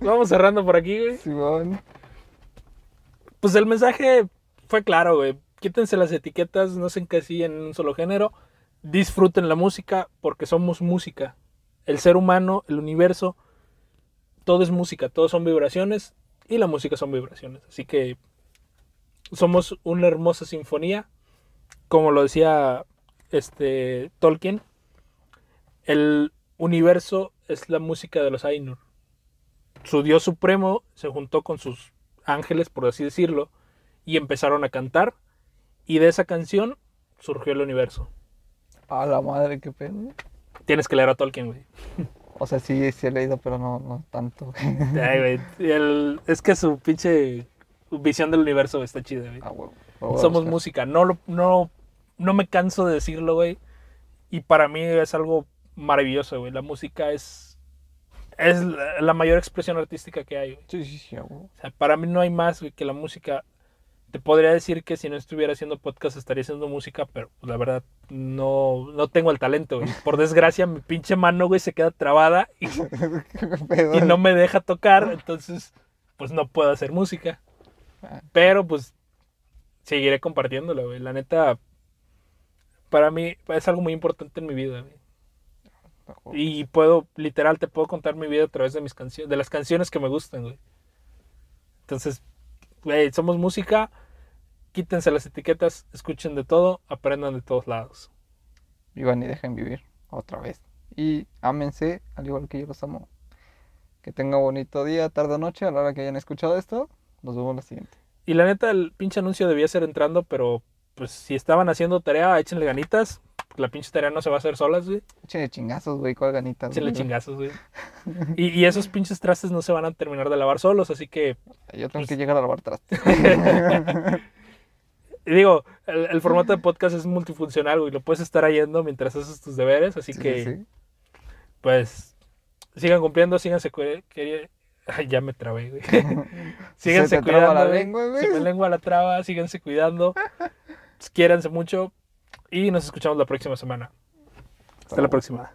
vamos cerrando por aquí, güey. Simón. Pues el mensaje fue claro, güey. Quítense las etiquetas, no se encasillen en un solo género. Disfruten la música porque somos música. El ser humano, el universo, todo es música, todo son vibraciones y la música son vibraciones. Así que somos una hermosa sinfonía, como lo decía este Tolkien. El universo es la música de los Ainur. Su dios supremo se juntó con sus ángeles, por así decirlo, y empezaron a cantar. Y de esa canción surgió el universo. A la madre, qué pedo. Tienes que leer a Tolkien, güey. O sea, sí, sí he leído, pero no, no tanto. Ay, güey, el- es que su pinche visión del universo está chida, güey. Ah, a Somos buscar. música. No, lo- no, no me canso de decirlo, güey. Y para mí es algo maravilloso, güey. La música es, es la la mayor expresión artística que hay, güey. Sí, sí, sí, huevo. O sea, para mí no hay más güey, que la música. Te podría decir que si no estuviera haciendo podcast estaría haciendo música, pero pues, la verdad no, no tengo el talento, güey. Por desgracia, mi pinche mano, güey, se queda trabada y, [laughs] no me deja tocar, entonces pues no puedo hacer música. Ah. Pero pues seguiré compartiéndolo, güey. La neta, para mí es algo muy importante en mi vida, güey. Y puedo, literal, te puedo contar mi vida a través de mis canciones, de las canciones que me gustan, güey. Entonces, güey, somos música, quítense las etiquetas, escuchen de todo, aprendan de todos lados. Vivan y dejen vivir otra vez. Y ámense, al igual que yo los amo. Que tengan bonito día, tarde o noche, a la hora que hayan escuchado esto. Nos vemos la siguiente. Y la neta, el pinche anuncio debía ser entrando, pero pues si estaban haciendo tarea, échenle ganitas. La pinche tarea no se va a hacer solas, güey. Échenle chingazos, güey, cuál ganitas. Échenle güey. chingazos, güey. [laughs] Y, y esos pinches trastes no se van a terminar de lavar solos, así que Yo tengo Pues- que llegar a lavar trastes. [laughs] Y digo, el, el formato de podcast es multifuncional, güey. Lo puedes estar yendo mientras haces tus deberes. Así Sí, que, sí, pues, sigan cumpliendo, síganse. Ay, ya me trabé, güey. [laughs] síganse Se te traba cuidando. la güey. lengua, güey. Se me lengua la traba, síganse cuidando. Quiéranse mucho. Y nos escuchamos la próxima semana. Hasta la próxima.